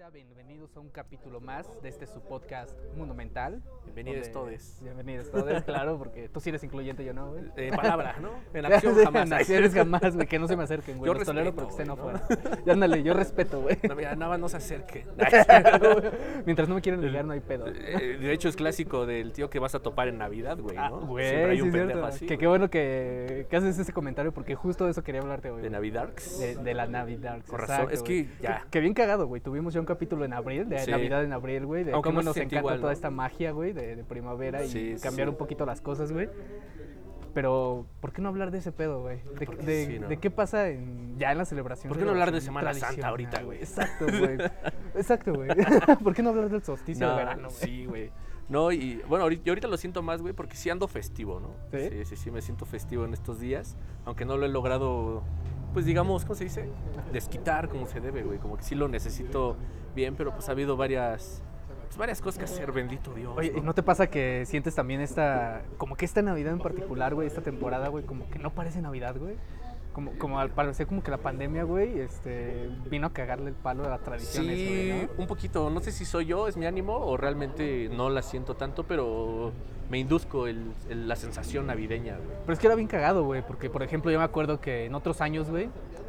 bandita, bienvenidos a un capítulo más de este su podcast Mundo Mental. Bienvenidos todes. Bienvenidos todos, claro, porque tú sí eres incluyente, yo no, güey. En palabra, ¿no? En acción jamás. En acciones jamás, güey, que no se me acerquen, güey. Yo Los tolero porque estén güey, afuera. Y ándale, yo respeto, güey. No, mira, nada más no se acerque. Mientras no me quieren ligar, no hay pedo. Eh, De hecho, es clásico del tío que vas a topar en Navidad, güey, Ah, ¿no? güey, Siempre hay sí un pendejo así. Que qué bueno que, que haces ese comentario porque justo de eso quería hablarte hoy. De. Navidarks. De, de la Navidad. Con razón, es que ya. Que, bien cagado, güey. Tuvimos ya un capítulo en abril, de Sí. Navidad en abril, güey. De Aunque cómo nos encanta igual, toda ¿no? esta magia, güey, de, de primavera y Sí, cambiar sí. un poquito las cosas, güey. Pero, ¿por qué no hablar de ese pedo, güey? De, de- de qué pasa en, ya en la celebración. ¿Por qué no hablar de Semana Santa ahorita, güey? Exacto, güey. Exacto, güey. ¿Por qué no hablar del solsticio de No, verano, güey? sí, güey. No, y bueno, ahorita, yo ahorita lo siento más, güey, porque sí ando festivo, ¿no? ¿Sí? sí, sí, sí, me siento festivo en estos días, aunque no lo he logrado, pues digamos, ¿cómo se dice? Desquitar como se debe, güey, como que sí lo necesito bien, pero pues ha habido varias, pues, varias cosas que hacer, bendito Dios. Oye, ¿y no te pasa que sientes también esta, como que esta Navidad en particular, güey, esta temporada, güey, como que no parece Navidad, güey? Como, como al parecer como que la pandemia, güey, este, vino a cagarle el palo a las tradiciones, Sí, güey, ¿no? un poquito. No sé si soy yo, es mi ánimo, o realmente no la siento tanto, pero me induzco el- el- la sensación navideña, güey. Pero es que era bien cagado, güey, porque por ejemplo yo me acuerdo que en otros años, güey,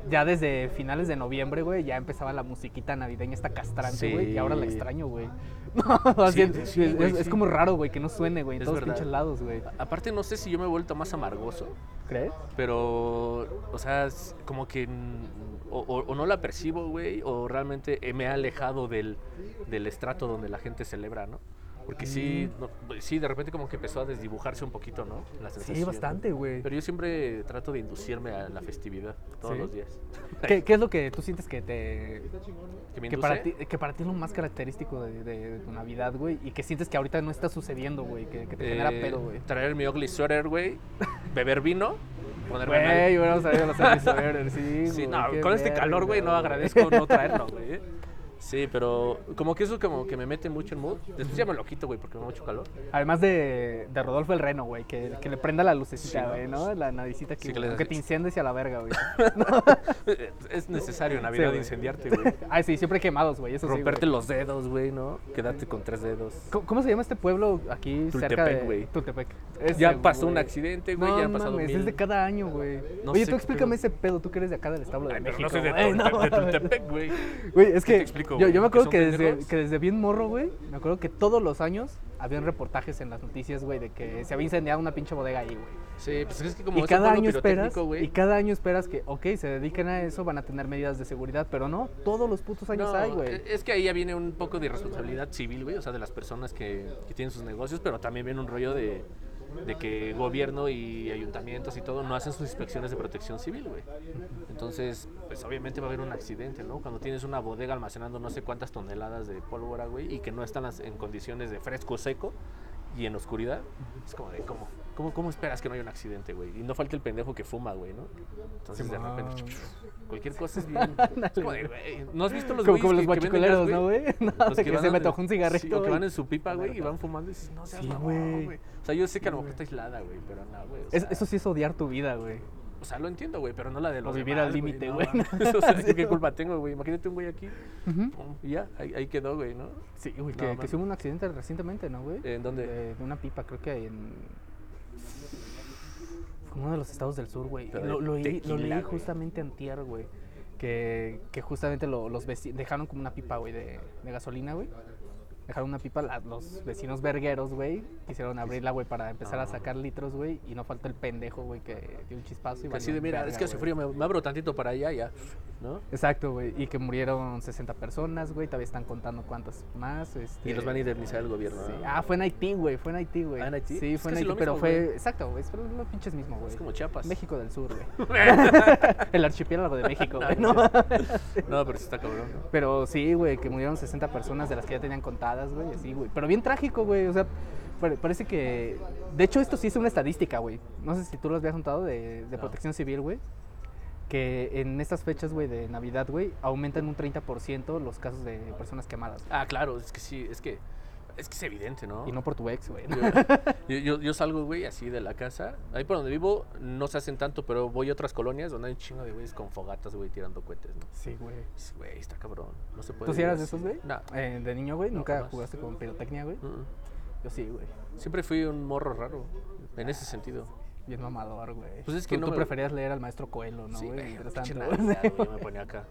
ya desde finales de noviembre, güey, ya empezaba la musiquita navideña esta castrante, güey, y ahora la extraño, güey. No, así Sí, es, sí, es- güey, es sí. como raro, güey, que no suene, güey, en Es todos los verdad. pinches lados, güey. Aparte, no sé si yo me he vuelto más amargoso, ¿Crees? pero, o sea, es como que o, o- o no la percibo, güey, o realmente me he alejado del, del estrato donde la gente celebra, ¿no? Porque sí, no, sí, de repente como que empezó a desdibujarse un poquito, ¿no? La Sí, bastante, güey. Pero yo siempre trato de inducirme a la festividad todos ¿Sí? los días. ¿Qué, qué es lo que tú sientes que te, ¿Que me que para, ti, que para ti es lo más característico de, de- de tu Navidad, güey, y que sientes que ahorita no está sucediendo, güey, que, que te genera Eh, pedo, güey. Traer mi ugly sweater, güey. Beber vino. Ponerme. Güey, hubiéramos sabido los Ugly Sweaters, sí, Sí, güey, no, con este calor, güey, no agradezco no traerlo, güey. Sí, pero como que eso como que me mete mucho en mood. Después ya me lo quito, güey, porque me da mucho calor. Además de, de Rodolfo el Reno, güey, que, que le prenda la lucecita, güey, ¿no? La naricita que, Sí, que le- que te incendies a la verga, güey. Es necesario en Navidad incendiarte, güey. Ay, sí, siempre quemados, güey, eso Romperte los dedos, güey, ¿no? Quedarte con tres dedos. ¿Cómo, cómo se llama este pueblo aquí cerca de Tultepec, güey. Tultepec. Ya pasó un accidente, güey, No ya han pasado mames, mil. es de cada año, güey. No Oye, tú explícame ese pedo, tú que eres de acá del establo de México. no sé de. Tultepec, güey. Güey, es ¿Qué que yo, me ¿Que acuerdo que desde, que desde bien morro, güey, me acuerdo que todos los años habían reportajes en las noticias, güey, de que se había incendiado una pinche bodega ahí, güey. Sí, pues es que como Y cada año esperas, pirotécnico, güey. y cada año esperas que, ok, se dediquen a eso, van a tener medidas de seguridad, pero no, todos los putos años No, hay, güey. e- Es que ahí ya viene un poco de irresponsabilidad civil, güey, o sea, de las personas que, que tienen sus negocios, pero también viene un rollo de, de que gobierno y ayuntamientos y todo no hacen sus inspecciones de protección civil, güey. Entonces, pues obviamente va a haber un accidente, ¿no? Cuando tienes una bodega almacenando no sé cuántas toneladas de pólvora, güey, y que no están en condiciones de fresco seco y en oscuridad, es como de, ¿cómo, cómo, cómo esperas que no haya un accidente, güey? Y no falta el pendejo que fuma, güey, ¿no? Entonces, de repente, Simón. cualquier cosa es bien... es como de, güey, ¿no has visto los Como, como los que- que guachicoleros, ¿no, güey? No, los de que, van se me un sí, cigarrito. o que van en su pipa, güey, y van fumando y dices, no seas Sí, güey. O sea, yo sé que a lo mejor está aislada, güey, pero no, güey. o Es- sea, eso sí es odiar tu vida, güey. O sea, lo entiendo, güey, pero no la de los O vivir demás, al límite, no güey. mames. o sea, ¿yo ¿qué culpa tengo, güey? Imagínate un güey aquí, Ujú. pum, y ya, ahí, ahí quedó, güey, ¿no? Sí, güey, No, que, que hubo un accidente recientemente, ¿no, güey? ¿En dónde? De, de una pipa, creo que en... Fue uno de los estados del sur, güey. Lo, leí- lo justamente antier, güey. Que, que justamente lo- los vecinos dejaron como una pipa, güey, de, de gasolina, güey. Dejaron una pipa, la- los vecinos vergueros, güey, quisieron abrirla, güey, para empezar a No. sacar litros, güey, y no falta el pendejo, güey, que dio un chispazo y así de, mira, verga, es que hace frío, me, me abro tantito para allá, ya, ¿no? Exacto, güey, y que murieron 60 personas, güey, todavía están contando cuántas más, este... Y los van a indemnizar el gobierno, Sí. ¿no? Ah, fue en Haití, güey, fue en Haití, güey. ¿Ah, en Haití? Sí, Es fue en Haití, pero mismo, fue... Exacto, güey, pero lo pinches mismo, güey. Es como Chiapas. México del Sur, güey. el archipiélago de México, güey, ¿no? No, pero sí está cabrón, ¿no? Pero sí, güey, que murieron 60 personas de las que ya tenían contadas, güey, así, güey. Pero bien trágico, güey, o sea, pare- parece que... De hecho, esto sí es una estadística, güey. No sé si tú lo habías contado de, de No. protección civil, güey. Que en estas fechas, güey, de Navidad, güey, aumentan un 30% los casos de personas quemadas. Ah, claro, es que sí, es que Es que es evidente, ¿no? Y no por tu ex, güey. ¿no? Yo, yo, yo salgo, güey, así de la casa. Ahí por donde vivo no se hacen tanto, pero voy a otras colonias donde hay un chingo de güeyes con fogatas, güey, tirando cohetes, ¿no? Sí, güey. Sí, Güey, está cabrón. No se puede. ¿Tú sí eras de esos, güey? No. Eh, de niño, güey, nunca jugaste con pirotecnia, güey. Yo sí, güey. Siempre fui un morro raro, en ese sentido. Bien mamador, güey. Pues es que tú, no tú me- preferías leer al maestro Coelho, ¿no, sí, güey? yo me ponía acá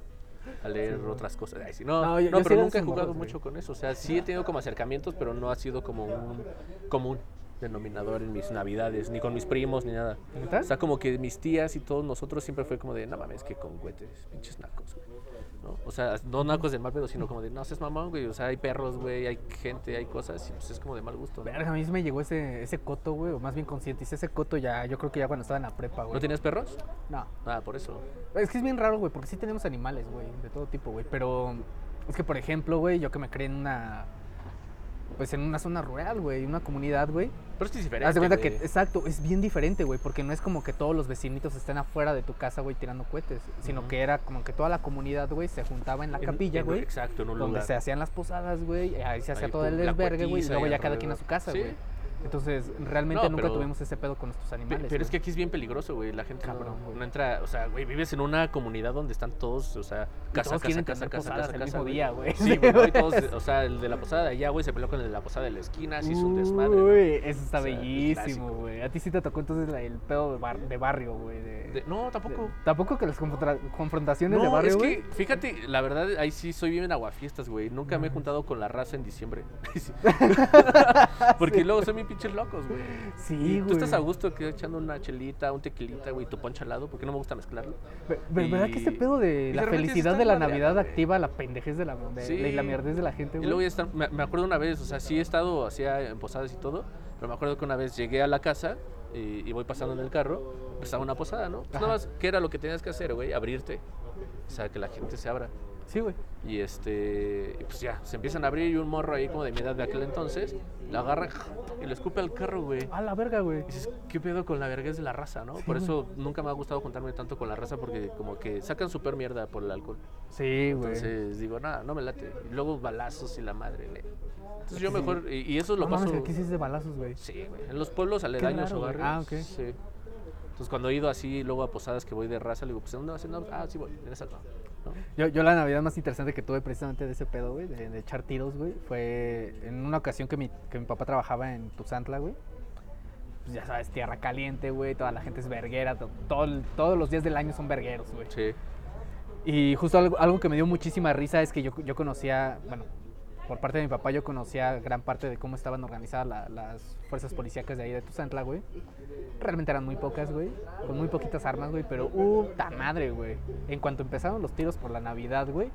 a leer Sí, otras cosas. Ay, sí, no, No, no, yo- yo pero nunca he jugado morros, mucho con eso. O sea, sí he tenido como acercamientos, pero no ha sido como un común denominador en mis navidades, ni con mis primos, ni nada. ¿Neta? O sea, como que mis tías y todos nosotros siempre fue como de, no mames, que con cohetes, pinches nacos, güey. ¿No? O sea, no nacos de mal pedo, sino como de, no seas mamón, güey. O sea, hay perros, güey, hay gente, hay cosas, y pues es como de mal gusto. ¿no? Verga, a mí me llegó ese, ese coto, güey, o más bien concienticé ese coto ya, yo creo que ya cuando estaba en la prepa, güey. ¿No tenías perros? No. Ah, por eso. Es que es bien raro, güey, porque sí tenemos animales, güey, de todo tipo, güey. Pero es que, por ejemplo, güey, yo que me crié en una. Pues en una zona rural, güey, una comunidad, güey. Pero es que es diferente. Haz de cuenta que, exacto, es bien diferente, güey, porque no es como que todos los vecinitos estén afuera de tu casa, güey, tirando cohetes, sino que era como que toda la comunidad, güey, se juntaba en la En- capilla, en- güey. Exacto, en un Donde lugar. se hacían las posadas, güey, ahí se hacía todo el desvergue, güey, y luego ya cada quien a su casa, Sí. güey. Entonces, realmente No, nunca pero- tuvimos ese pedo con nuestros animales. Pero es que aquí es bien peligroso, güey. La gente Cabrón, no, güey. no entra, o sea, güey, vives en una comunidad donde están todos, o sea, casa, todos casa, casa, casa, el casa, mismo güey. día, güey. Sí, güey, o sea, el de la posada de allá, güey, se peleó con el de la posada de la esquina, se hizo un desmadre. ¿no? Uy, eso está O sea, el bellísimo, güey. A ti sí te tocó entonces la- el pedo de, bar- de barrio, güey. De, De- no, tampoco. de- Tampoco que las confronta- confrontaciones de barrio, es güey. que, fíjate, la verdad, ahí sí soy bien aguafiestas, güey. Nunca me he juntado con la raza en diciembre. Porque luego son bien pinches locos, güey. Sí, Y güey. tú estás a gusto que echando una chelita, un tequilita, güey, tu poncha al lado, porque no me gusta mezclarlo. Pe- Pero, ¿verdad que este y- pedo de y la felicidad de la Navidad güey. activa la pendejez de la, de, Sí. de la mierdez de la gente, Y güey? luego ya están, me, me acuerdo una vez, o sea, sí he estado así a- en posadas y todo, pero me acuerdo que una vez llegué a la casa y, y voy pasando en el carro, pues, estaba una posada, ¿no? Pues nada más, ¿qué era lo que tenías que hacer, güey? Abrirte. O sea, que la gente se abra. Sí, güey. Y este, y pues ya, se empiezan a abrir y un morro ahí como de mi edad de aquel entonces, la agarra y lo escupe al carro, güey. A la verga, güey. Y dices, ¿qué pedo con la vergüenza de la raza, no? Sí, Por güey. eso nunca me ha gustado juntarme tanto con la raza porque como que sacan súper mierda por el alcohol. Sí, güey. Entonces digo, nada, no me late. Y luego balazos y la madre, güey. Entonces yo Sí. mejor, y, y eso lo no paso... aquí sí es de balazos, güey. Sí, güey. En los pueblos aledaños o güey. barrios. Ah, ok. Sí. Entonces cuando he ido así, luego a posadas que voy de raza, le digo, pues ¿en dónde vas? No, ah, sí voy, en esa no. ¿No? Yo, yo la Navidad más interesante que tuve precisamente de ese pedo, güey, de, de echar tiros, güey, fue en una ocasión que mi, que mi papá trabajaba en Tuzantla, güey. Pues ya sabes, tierra caliente, güey, toda la gente es verguera, to- todo, todos los días del año son vergueros, güey. Sí. Y justo algo, algo que me dio muchísima risa es que yo, yo conocía, bueno, por parte de mi papá yo conocía gran parte de cómo estaban organizadas la- las fuerzas policíacas de ahí de Tuzantla, güey. Realmente eran muy pocas, güey, con muy poquitas armas, güey, pero puta madre, güey. En cuanto empezaron los tiros por la Navidad, güey,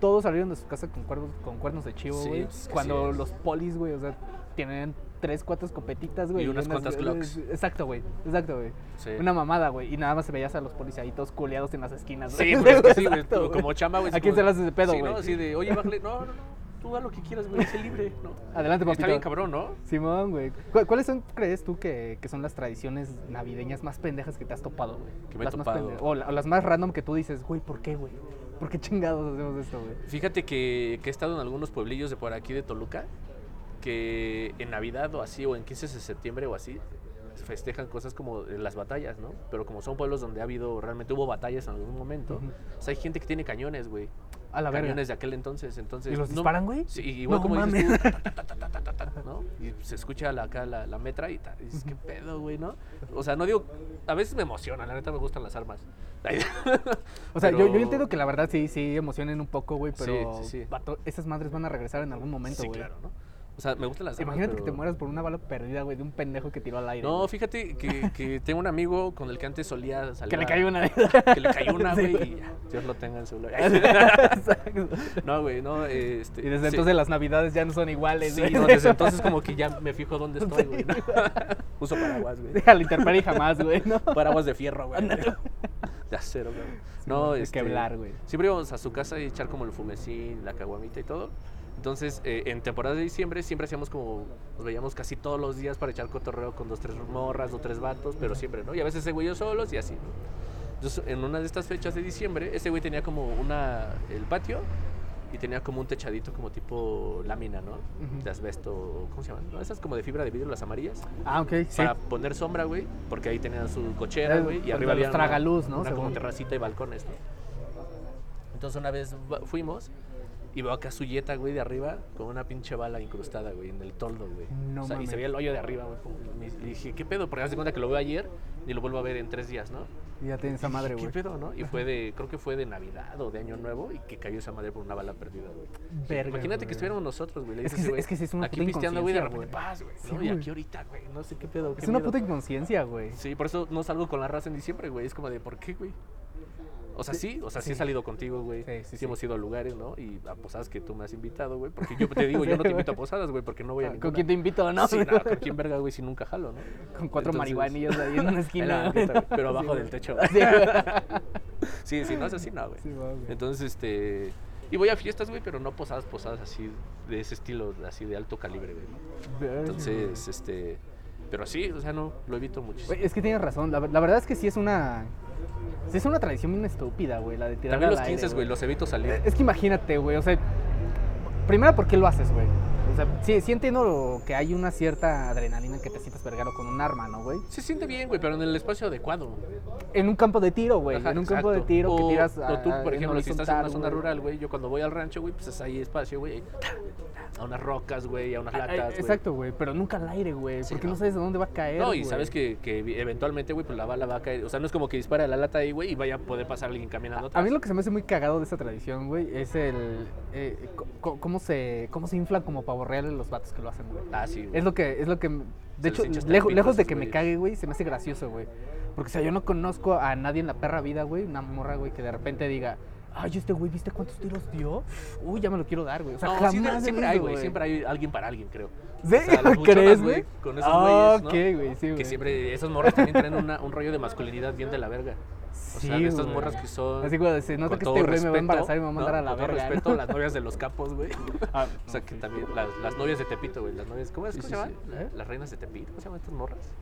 todos salieron de su casa con cuernos, con cuernos de chivo, Sí, güey. pues, Cuando sí es. los polis, güey, o sea, tienen tres, cuatro escopetitas, güey. Y unas cuantas Glocks. Exacto, güey, exacto, güey. Sí. Una mamada, güey. Y nada más se veías a los todos culeados en las esquinas. Sí, güey. es que sí, güey, como chamba, güey. ¿A quién se le haces de pedo, sí, güey? ¿no? Así de, oye, bájale, no, no, no, tú haz lo que quieras, güey, sé libre, ¿no? Adelante, papito. Está bien cabrón, ¿no? Simón, güey. ¿Cu- ¿Cuáles son, crees tú, que, que son las tradiciones navideñas más pendejas que te has topado, güey? Que me las Más topado. o, la- o las más random que tú dices, güey, ¿por qué, güey? ¿Por qué chingados hacemos esto, güey? Fíjate que, que he estado en algunos pueblillos de por aquí de Toluca, que en Navidad o así, o en 15 de septiembre o así, festejan cosas como en las batallas, ¿no? Pero como son pueblos donde ha habido, realmente hubo batallas en algún momento, Ujú. o sea, hay gente que tiene cañones, güey. A la verga. De aquel entonces, entonces... ¿Y los no- disparan, güey? Sí, igual No como mames. dices tú, ta, ta, ta, ta, ta, ta, ta, ¿no? Y se escucha la, acá la, la metra y, dices, ¿qué pedo, güey, no? O sea, no digo... A veces me emociona, la neta me gustan las armas. O sea, yo, yo entiendo que la verdad sí, sí emocionen un poco, güey, pero sí, sí. esas madres van a regresar en algún momento, Sí, güey. claro, ¿no? O sea, me gustan las armas, Imagínate que te mueras por una bala perdida, güey, de un pendejo que tiró al aire. No, güey. fíjate que, que tengo un amigo con el que antes solía salir. que le cayó una. Que le cayó una, Sí, güey, y ya, Dios lo tenga en su. Exacto. No, güey, no, este... Y desde sí. entonces las navidades ya no son iguales, Sí, güey. no, desde entonces como que ya me fijo dónde estoy, güey. ¿no? Uso paraguas, güey. Deja la intemperie jamás, güey, ¿no? Paraguas de fierro, güey. De acero, güey. No, de este, Kevlar, güey. Siempre íbamos a su casa y echar como el fumecín, la caguamita y todo. Entonces, eh, en temporada de diciembre siempre hacíamos como, nos veíamos casi todos los días para echar cotorreo con dos, tres morras, dos, tres vatos, pero siempre, ¿no? Y a veces ese güey yo solos y así, ¿no? Entonces, en una de estas fechas de diciembre, ese güey tenía como una, el patio y tenía como un techadito como tipo lámina, ¿no? De asbesto, ¿cómo se llaman? ¿No? Esas como de fibra de vidrio, las amarillas. Ah, ok, sí. Para poner sombra, güey, porque ahí tenían su cochera, Eh, güey, y arriba había tragaluz, ¿no? Una como terracita y balcones, ¿no? Entonces una vez fuimos y veo acá su yeta, güey, de arriba con una pinche bala incrustada, güey, en el toldo, güey. No o sea, y se veía el hoyo de arriba, güey. Y dije, ¿qué pedo? Porque haz de cuenta que lo veo ayer y lo vuelvo a ver en tres días, ¿no? Y ya tienes esa madre, ¿Qué güey. pedo, no? Y fue de, creo que fue de Navidad o de Año Nuevo y que cayó esa madre por una bala perdida, güey. Verga, Imagínate que estuviéramos nosotros, güey. le Es dices que ese sí- güey, es que sí es una Aquí puta pisteando, güey, de repente paz, güey. Sí, ¿no? Y aquí ahorita, güey. No sé qué pedo. qué Es una miedo. puta inconsciencia, güey. Sí, por eso no salgo con la raza en diciembre, güey. Es como de, ¿por qué, güey? O sea, sí, o sea, sí, he salido contigo, güey. Sí, Sí, sí, sí. hemos ido a lugares, ¿no? Y a posadas que tú me has invitado, güey. Porque yo te digo, yo no te invito a posadas, güey, porque no voy a ninguna. ¿Con quién te invito, no? Sí, no, ¿con quién verga, güey, si nunca jalo, no? Con cuatro Entonces- marihuanillos ahí en una En esquina. la güey, pero abajo del techo. Sí. Sí, sí, no es así, no, güey. Entonces, este... Y voy a fiestas, güey, pero no posadas, posadas así, de ese estilo, así de alto calibre, güey. Entonces, este... Pero sí, o sea, no, lo evito muchísimo. Güey, es que tienes razón. La, la verdad es que sí es una. Sí es una tradición bien estúpida, güey. La de tirar También los 15, güey, los evito salir. Es que imagínate, güey. O sea, primero, ¿por qué lo haces, güey? Sea, sí, sí entiendo que hay una cierta adrenalina que te sientas vergaro con un arma, ¿no, güey? Se siente bien, güey, pero en el espacio adecuado. En un campo de tiro, güey. Ajá, En un campo de tiro que tiras. O a- tú, a- por ejemplo, si estás en una zona rural, güey, yo cuando voy al rancho, güey, pues es ahí espacio, güey. A unas rocas, güey, a unas latas. Exacto, güey. Pero nunca al aire, güey. Sí, porque no. no. sabes de dónde va a caer. No, y sabes que, que eventualmente, güey, pues la bala va a caer. O sea, no es como que dispara la lata ahí, güey, y vaya a poder pasar alguien caminando A atrás. mí lo que se me hace muy cagado de esta tradición, güey, es el. eh, cómo, se, cómo se inflan como pavo real los vatos que lo hacen, güey. Ah, sí, güey. Es lo que, es lo que, de Se hecho, el lejos, de esos que me güeyes. cague, güey, se me hace gracioso, güey. Porque, o sea, yo no conozco a nadie en la perra vida, güey, una morra, güey, que de repente diga, ay, este güey, ¿viste cuántos tiros dio? Uy, ya me lo quiero dar, güey. O sea, No, jamás siempre, siempre hay, güey. Siempre hay alguien para alguien, creo. ¿Sí? O sea, ¿Crees, güey? Con esos güeyes, ¿no? ok, güey, sí, güey. Que siempre, esas morras también tienen una- un rollo de masculinidad bien de la verga. O sea, Sí, de estas güey. morras que son. Así cuando se nota con que este güey me va a embarazar y me va a mandar ¿no? a la Con verga. respeto, ¿no? las novias de los capos, güey. Ah, O sea, que también, las, las novias de Tepito, güey. Las novias, ¿cómo, es, Sí, ¿cómo sí, se llaman? sí. ¿Eh? Las reinas de Tepito, ¿cómo se llaman estas morras?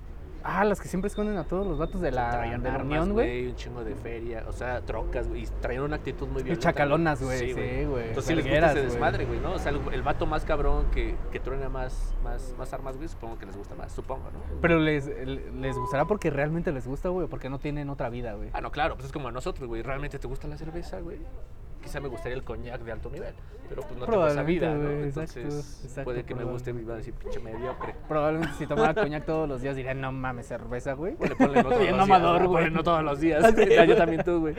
Ah, las que siempre esconden a todos los vatos de la, traían de la armas, unión, güey. Un chingo de feria, o sea, trocas, güey. Y traían una actitud muy Y violenta. chacalonas, güey, sí, güey. Entonces, sí les gusta ese desmadre, güey, ¿no? O sea, el, el vato más cabrón que, que truena más, más, más armas, güey, supongo que les gusta más, supongo, ¿no? Pero les, les gustará porque realmente les gusta, güey, o porque no tienen otra vida, güey. Ah, no, claro, pues es como a nosotros, güey. ¿Realmente te gusta la cerveza, güey? Quizá me gustaría el coñac de alto nivel, pero pues no tengo esa vida, ¿no? exacto, Entonces, exacto, puede que me guste y va a decir pinche mediocre. Probablemente si tomara coñac todos los días diría, no mames, cerveza, güey. Ponle, ponle no todos Bien los mamador, días, güey. no todos los días. Yo también tú, güey.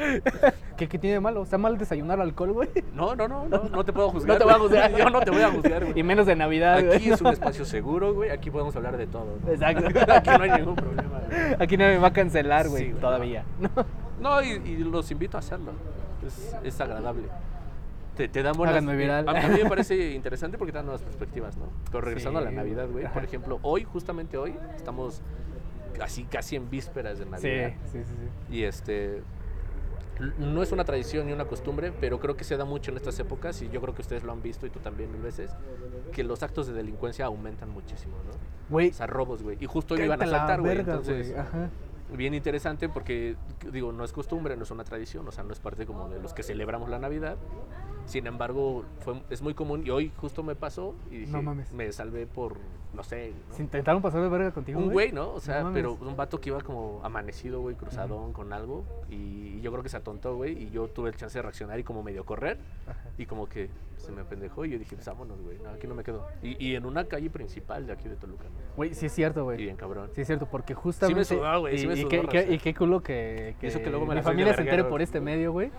¿Qué, ¿Qué tiene de malo? ¿Está mal desayunar alcohol, güey? No, no, no, no, no te puedo juzgar. No te voy a juzgar. Yo no te voy a juzgar, güey. Y menos de Navidad, güey. Aquí es un espacio seguro, güey. Aquí podemos hablar de todo. ¿no? Exacto. Aquí no hay ningún problema. güey. Aquí nadie me va a cancelar, güey, Sí, todavía. No, y, y los invito a hacerlo. Es, es agradable. Te, te dan buenas... Viral. A, a mí me parece interesante porque te dan nuevas perspectivas, ¿no? Pero regresando a la Sí, Navidad, güey. Por ejemplo, hoy, justamente hoy, estamos así casi en vísperas de Sí, Navidad. sí, sí, sí. Y este... No es una tradición ni una costumbre, pero creo que se da mucho en estas épocas y yo creo que ustedes lo han visto y tú también mil veces, que los actos de delincuencia aumentan muchísimo, ¿no? Güey, O sea, robos, güey. Y justo hoy me iban a saltar, güey. Entonces, güey, Ajá. Bien interesante porque, digo, no es costumbre, no es una tradición, o sea, no es parte como de los que celebramos la Navidad. Sin embargo, fue, es muy común y hoy justo me pasó y dije, No mames. me salvé por, no sé, ¿no? ¿Se intentaron pasar de verga contigo, un güey, ¿no? O sea, pero un vato que iba como amanecido, güey, cruzadón con algo y yo creo que se atontó, güey, y yo tuve el chance de reaccionar y como medio correr Ajá. y como que se me apendejó y yo dije, pues vámonos, güey, no, aquí no me quedo. Y, y en una calle principal de aquí de Toluca. Güey, sí es cierto, Y güey. bien cabrón. Sí es cierto, porque justamente... sudó, güey, sí me y sudó, qué- qué- raza. Y qué culo que, eso que luego me la familia se entere por este medio, güey.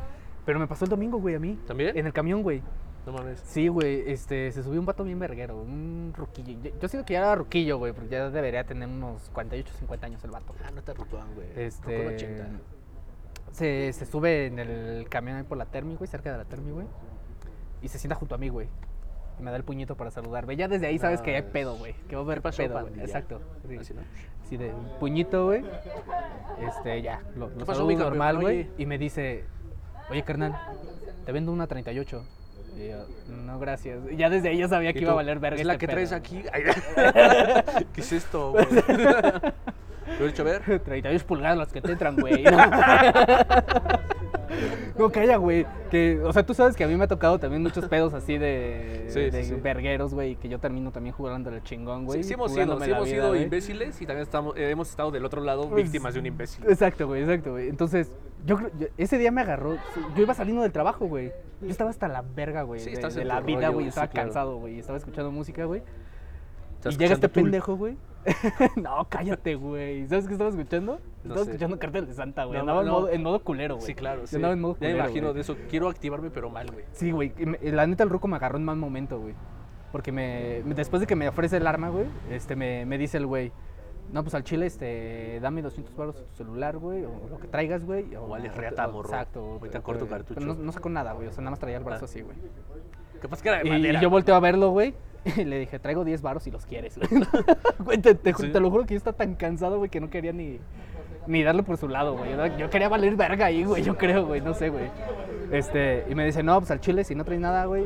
Pero me pasó el domingo, güey, a mí. ¿También? En el camión, güey. No mames. Sí, güey, este, se subió un vato bien verguero, un ruquillo. Yo- Yo siento que ya era ruquillo, güey, porque ya debería tener unos 48, 50 años el vato. Ah, no está rutuán, güey. Este, Rucón 80. se, se sube en el camión ahí por la Termi, güey, cerca de la Termi, güey. Y se sienta junto a mí, güey. Y me da el puñito para saludarme. Ya desde ahí sabes que hay Nice. pedo, güey. Que va a haber ¿Qué pasó, pedo, güey. Exacto. Sí. Así, ¿no? Sí, de puñito, güey. Este, ya. Lo, lo saludo normal, güey. Y me dice, oye, carnal, te vendo una 38. Y yo, no, gracias. Ya desde ahí yo sabía que iba a valer verga Es la este que traes aquí. ¿Qué es esto? Lo he dicho, a ver. 38 pulgadas las que te entran, güey. No, calla, güey. Que, o sea, tú sabes que a mí me ha tocado también muchos pedos así de, Sí, de sí. vergueros, güey, que yo termino también jugando el chingón, güey. Sí, sí hemos sido, sí hemos vida, sido imbéciles y también estamos, eh, hemos estado del otro lado Pues, víctimas de un imbécil. Exacto, güey, exacto, güey. Entonces, yo creo, ese día me agarró, yo iba saliendo del trabajo, güey. Yo estaba hasta la verga, güey, Sí, de, de la vida, güey. Estaba claro. cansado, güey. Estaba escuchando música, güey. Y llega este Tool. pendejo, güey. no, cállate, güey. ¿Sabes qué estaba escuchando? No estaba sé. escuchando Cártel de Santa, güey. No, andaba en, modo, en modo culero, güey. Sí, claro. Yo Sí. andaba en modo ya me imagino güey. de eso. Quiero activarme, pero mal, güey. Sí, güey. La neta, el ruco me agarró en mal momento, güey. Porque me, después de que me ofrece el arma, güey, este, me, me dice el güey, no, pues al chile, este, dame 200 baros a tu celular, güey, o lo que traigas, güey. O vale reata, morro. Exacto. Ahorita corto cartucho. pero No, no sacó nada, güey, o sea, nada más traía el brazo Ah. así, güey. Capaz que era de Y, madera. y yo volteo a verlo, güey, y le dije, traigo 10 baros si los quieres, güey. Te, te ju- Sí. te lo juro que yo estaba tan cansado, güey, que no quería ni, ni darle por su lado, güey. Yo- quería valer verga ahí, güey, yo creo, güey, no sé, güey. Este, y me dice, no, pues al chile, si no traes nada, güey.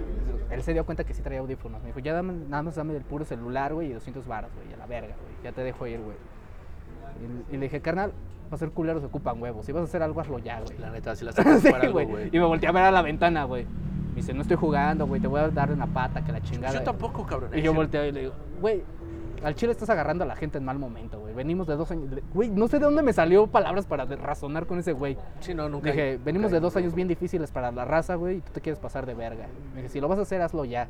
Él se dio cuenta que sí traía audífonos. Me dijo, ya dame, nada más dame del puro celular, güey, y 200 baros, güey, a la verga, güey. Ya te dejo ir, güey. Y, y le dije, carnal, para ser culero se ocupan huevos. Si vas a hacer algo, hazlo ya, güey. La neta, si la sacas Sí, para algo, güey. Y me volteé a ver a la ventana, güey. Me dice, no estoy jugando, güey, te voy a dar una pata, que la chingada. Yo tampoco, cabrón. Y yo volteo y le digo, güey, al chile estás agarrando a la gente en mal momento, güey. Venimos de dos años. Güey, no sé de dónde me salió palabras para razonar con ese güey. Sí, no, nunca. Dije, venimos de dos años bien difíciles para la raza, güey, y tú te quieres pasar de verga. Me dije, si lo vas a hacer, hazlo ya.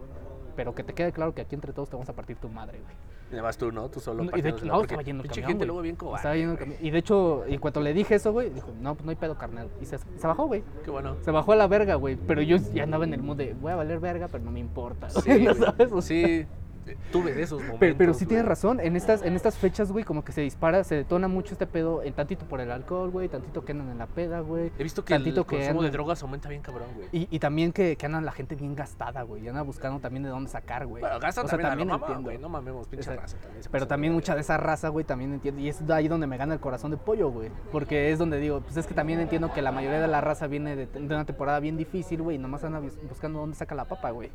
Pero que te quede claro que aquí entre todos te vamos a partir tu madre, güey. Y además tú, ¿no? Tú solo. No, y de hecho, no, estaba yendo el pinche camión, gente güey. luego bien cobarde. Estaba yendo el camión. Y de hecho, en cuanto le dije eso, güey, dijo, no, pues no hay pedo, carnal. Y se, se bajó, güey. Qué bueno. Se bajó a la verga, güey. Pero yo ya andaba en el mood de, voy a valer verga, pero no me importa. Sí, ¿no güey. sabes? O sea, sí. Tuve de esos momentos. Pero, pero sí güey. tienes razón, en estas, en estas fechas, güey, como que se dispara, se detona mucho este pedo, en tantito por el alcohol, güey, tantito que andan en la peda, güey. He visto que el tantito que consumo de andan- drogas aumenta bien cabrón, güey. Y, y también que, que andan la gente bien gastada, güey, y anda buscando también de dónde sacar, güey. Bueno, gasta O sea, también, a mamá, güey. No mamemos, pinche raza también. Pero también de mucha de esa raza, güey, también entiendo. Y es de ahí donde me gana el corazón de pollo, güey. Porque es donde digo, pues es que también entiendo que la mayoría de la raza viene de, de una temporada bien difícil, güey, y nomás anda bus- buscando dónde saca la papa, güey.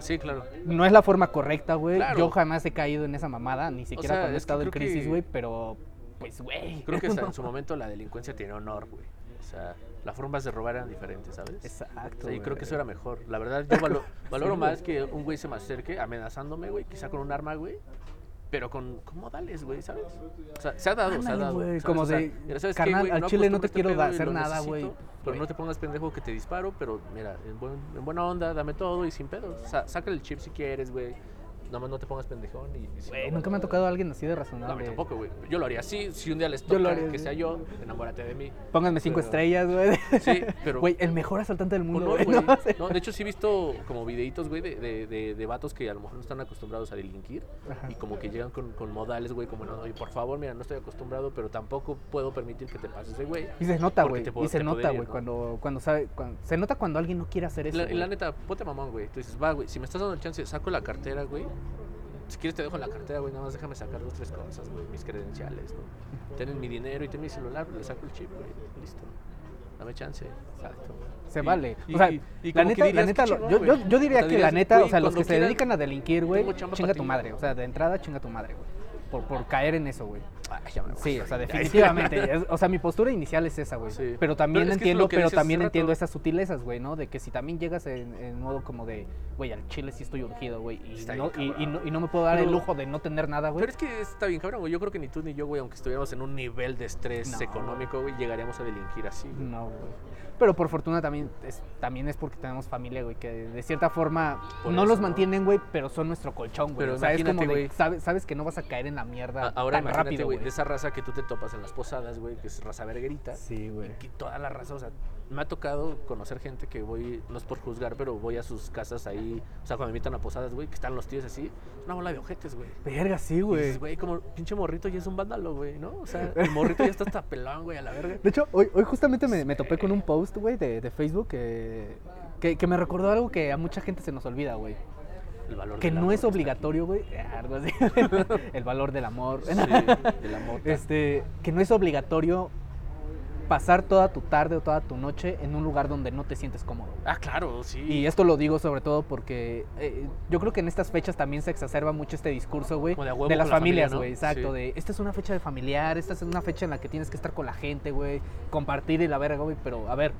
Sí, claro. No es la forma correcta, güey. Claro. Yo jamás he caído en esa mamada, ni siquiera sea, cuando he estado en crisis, güey, pero pues, güey. Creo que hasta en su momento la delincuencia tiene honor, güey. O sea, las formas de robar eran diferentes, ¿sabes? Exacto. Y creo que eso era mejor. La verdad, yo valo- valoro más que un güey se me acerque amenazándome, güey, quizá con un arma, güey. Pero con, con modales, güey, ¿sabes? O sea, se ha dado, se ha dado. como O sea, de, mira, ¿sabes qué, carnal, al chile no te este quiero hacer nada, güey. Pero no te pongas pendejo que te disparo, pero mira, en, buen- en buena onda, dame todo y sin pedos. O sea, saca el chip si quieres, güey. Nada más no te pongas pendejón y... y si Güey, no, nunca me ha tocado alguien así de No, a razonable. mí tampoco, güey. Yo lo haría así. Si un día les toca que sea yo, enamórate de mí. Pónganme cinco Pero- estrellas, güey. Sí, pero... Güey, el mejor asaltante del mundo, güey. güey. No. No, de hecho, sí he visto como videitos, güey, de, de, de, de vatos que a lo mejor no están acostumbrados a delinquir. Ajá. Y como que llegan con, con modales, güey, como, no, oye, por favor, mira, no estoy acostumbrado, pero tampoco puedo permitir que te pases de güey. Y se nota, güey. Y se nota, güey, cuando, cuando sabe. cuando- se nota cuando alguien no quiere hacer eso. la, la güey. neta, ponte mamón, güey. Tú dices, va, güey, si me estás dando el chance, saco la cartera, güey. Si quieres te dejo la cartera, güey, nada más déjame sacar dos, tres cosas, güey, mis credenciales, ¿no? Ten mi dinero y ten mi celular, le saco el chip, güey, listo. Dame chance. Exacto. Se Y- vale. y- o sea, y- la neta, la neta, chingón, yo, yo, yo diría que la neta, o sea, los que se dedican a delinquir, güey, chinga tu madre. O sea, de entrada, chinga tu madre, güey. Por, por caer en eso, güey. Ay, ya me voy. Sí, o sea, definitivamente. es- o sea, mi postura inicial es esa, güey. Sí. Pero también Pero es que es entiendo, lo que pero decías hace también rato. entiendo esas sutilezas, güey, ¿no? De que si también llegas en, en modo como de, güey, al chile sí estoy urgido, güey, y, Está no, bien, y, no, y no me puedo dar el Pero- lujo de no tener nada, güey. Pero es que está bien, cabrón, güey. Yo creo que ni tú ni yo, güey, aunque estuviéramos en un nivel de estrés No. económico, güey, llegaríamos a delinquir así. güey. No, güey. Pero por fortuna también es, también es porque tenemos familia, güey, que de cierta forma Por no eso, los ¿no? mantienen, güey, pero son nuestro colchón, güey. Pero o sea, es como imagínate, de, güey. sabes, sabes que no vas a caer en la mierda A- Ahora tan imagínate, rápido, güey, de esa raza que tú te topas en las posadas, güey, que es raza verguerita. Sí, güey. Que toda la raza, o sea, me ha tocado conocer gente que voy, no es por juzgar, pero voy a sus casas ahí, o sea, cuando me invitan a posadas, güey, que están los tíos así, es una bola de ojetes, güey. Verga, sí, güey. güey, como pinche morrito ya es un vándalo, güey, ¿no? O sea, el morrito ya está hasta pelón, güey, a la verga. De hecho, hoy, hoy justamente me, me topé con un post, güey, de, de Facebook que, que, que me recordó algo que a mucha gente se nos olvida, güey. El valor Que del no amor es obligatorio, güey. Algo así. El valor del amor. Sí. Este, que no es obligatorio pasar toda tu tarde o toda tu noche en un lugar donde no te sientes cómodo. Ah, claro, sí. Y esto lo digo sobre todo porque eh, yo creo que en estas fechas también se exacerba mucho este discurso, güey, de las familias, familia, ¿no? güey, exacto, Sí. de esta es una fecha de familiar, esta es una fecha en la que tienes que estar con la gente, güey, compartir y la verga, güey, pero a ver,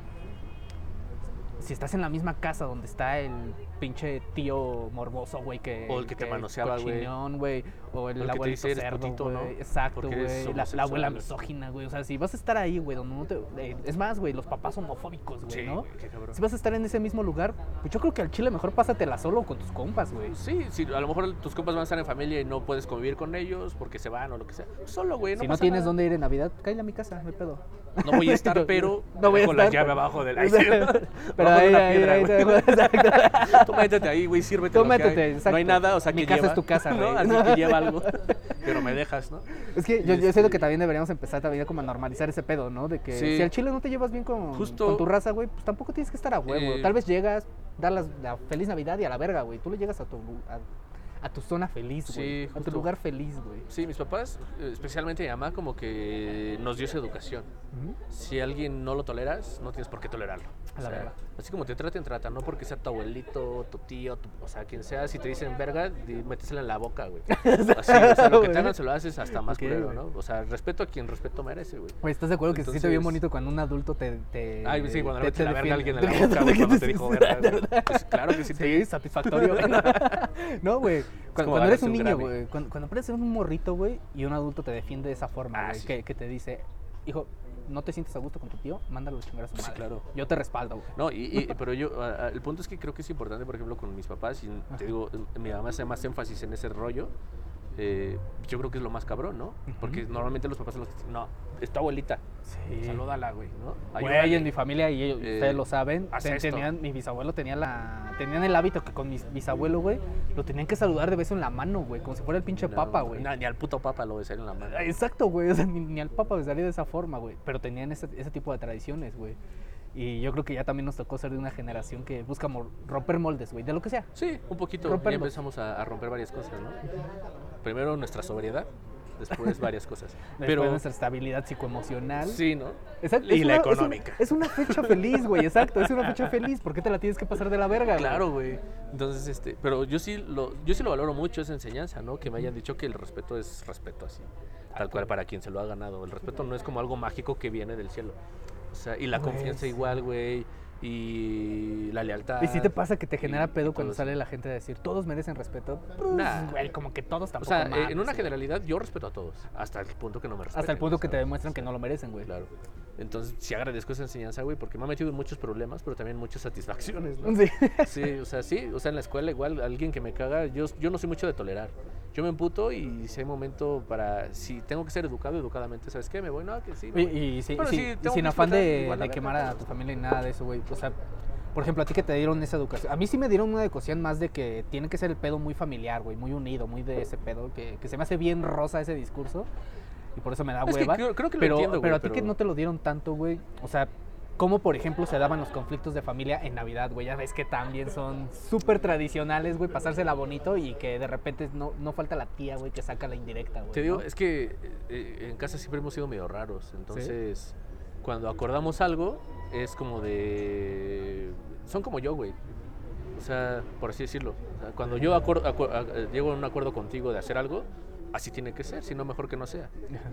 si estás en la misma casa donde está el pinche tío morboso, güey, que. O el que te manoseaba, güey. güey. O el, O el que te "Eres cerdo, putito, ¿no? Exacto, güey. La, la abuela homosexual". misógina, güey. O sea, si vas a estar ahí, güey, donde no te. eh, es más, güey, los papás homofóbicos, güey, Sí, ¿no? qué cabrón. Si vas a estar en ese mismo lugar, pues yo creo que al chile mejor pásatela solo con tus compas, güey. Sí, sí, a lo mejor tus compas van a estar en familia y no puedes convivir con ellos porque se van o lo que sea. Solo, güey, no si no pasa tienes nada. dónde ir en Navidad, cállate a mi casa, hay pedo. No voy a estar, pero No voy a con la llave pero- abajo de la Pero ahí, una ahí, piedra, ahí Tú métete ahí, güey, sírvete Tú lo que hay. métete, exacto. No hay nada, o sea, Mi que casa lleva, es tu casa, ¿no? Así que lleva algo, pero me dejas, ¿no? Es que yo, yo siento este- que también deberíamos empezar también como a normalizar ese pedo, ¿no? De que Sí. si al chile no te llevas bien con, Justo- con tu raza, güey, pues tampoco tienes que estar a huevo. Eh. Tal vez llegas, las- la feliz Navidad y a la verga, güey. Tú le llegas a tu, a, a tu zona feliz, güey. Sí, a tu lugar feliz, güey. Sí, mis papás, eh, especialmente mi mamá, como que nos dio esa educación. Si alguien no lo toleras, no tienes por qué tolerarlo. A la O sea, verga. Así como te traten, trata, no porque sea tu abuelito, tu tío, tu- o sea, quien sea, si te dicen verga, métesela en la boca, güey. Así, o sea, lo que te hagan se lo haces hasta más Ok, culero, güey. ¿no? O sea, respeto a quien respeto merece, güey. Güey, ¿estás de acuerdo que se siente bien Entonces- bonito cuando un adulto te. te Ay, sí, cuando te- metes la te verga a alguien en la boca, güey, cuando te dijo verga. Pues claro que sí te- Sí, satisfactorio, güey. No, güey. Cuando, cuando eres un niño, güey. Cuando, cuando ser un morrito, güey, y un adulto te defiende de esa forma, Ah, sí. Que, que te dice, hijo, no te sientes a gusto con tu tío, mándalo a chingar a su Sí, madre. claro. Yo te respaldo, güey. No, y, y- pero yo, el punto es que creo que es importante, por ejemplo, con mis papás, y te digo, mi mamá hace más énfasis en ese rollo, eh, yo creo que es lo más cabrón, ¿no? Porque normalmente los papás son los que dicen, no, es tu abuelita, Sí. salúdala, güey, ¿no? Güey, Ayúdale". en mi familia, y ellos, Eh, ustedes lo saben, ten- tenían, mi bisabuelo tenía la, tenían el hábito que con mi bisabuelo, güey, lo tenían que saludar de beso en la mano, güey, como si fuera el pinche No, papa, güey. no, ni al puto papa lo besaría en la mano. Exacto, güey. O sea, ni, ni al Papa besaría de esa forma, güey. Pero tenían ese, ese tipo de tradiciones, güey. Y yo creo que ya también nos tocó ser de una generación que busca romper moldes, güey, de lo que sea. Sí, un poquito. Ya empezamos a, a romper varias cosas, ¿no? Primero nuestra sobriedad, después varias cosas. Después Pero nuestra estabilidad psicoemocional. sí, ¿no? Exacto, Y la una- es una- económica. Es una, fecha feliz, güey, exacto. Es una fecha feliz. ¿Por qué te la tienes que pasar de la verga? Claro, güey. Entonces, este, pero yo sí lo, yo sí lo valoro mucho esa enseñanza, ¿no? Que me hayan dicho que el respeto es respeto así, tal cual para quien se lo ha ganado. El respeto no es como algo mágico que viene del cielo. O sea, y la Güey, confianza sí. igual, güey, y la lealtad. ¿Y si te pasa que te y- genera y pedo cuando sale la gente a decir, todos merecen respeto? Pues, Nah. güey, como que todos O tampoco sea, eh, mames, en una güey. generalidad yo respeto a todos, hasta el punto que no me respetan. Hasta el punto que te demuestran que no lo merecen, güey. Claro. Entonces, sí agradezco esa enseñanza, güey, porque me ha metido en muchos problemas, pero también muchas satisfacciones, ¿no? Sí. Sí, o sea, sí, o sea, en la escuela igual alguien que me caga, yo, yo no soy mucho de tolerar. Yo me emputo y si hay momento para, si tengo que ser educado, educadamente, ¿sabes qué? Me voy, no, que sí. me Y, voy. y sí- Bueno, sí, sí, y sin afán de, de quemar a pero- tu familia ni nada de eso, güey. O sea, por ejemplo, a ti que te dieron esa educación. A mí sí me dieron una educación más de que tiene que ser el pedo muy familiar, güey, muy unido, muy de ese pedo, que, que se me hace bien rosa ese discurso. Y por eso me da Es que hueva. creo- creo que lo pero, entiendo, pero güey, a ti que pero- no te lo dieron tanto, güey. O sea, ¿cómo, por ejemplo, se daban los conflictos de familia en Navidad, güey? Ya ves que también son súper tradicionales, güey, pasársela bonito y que de repente no, no falta la tía, güey, que saca la indirecta, güey. Te digo, ¿no? es que eh, en casa siempre hemos sido medio raros, entonces cuando acordamos algo es como de... Son como yo, güey. O sea, por así decirlo. O sea, cuando yo acuer- acu- a- eh, llego a un acuerdo contigo de hacer algo, así tiene que ser, si no mejor que no sea.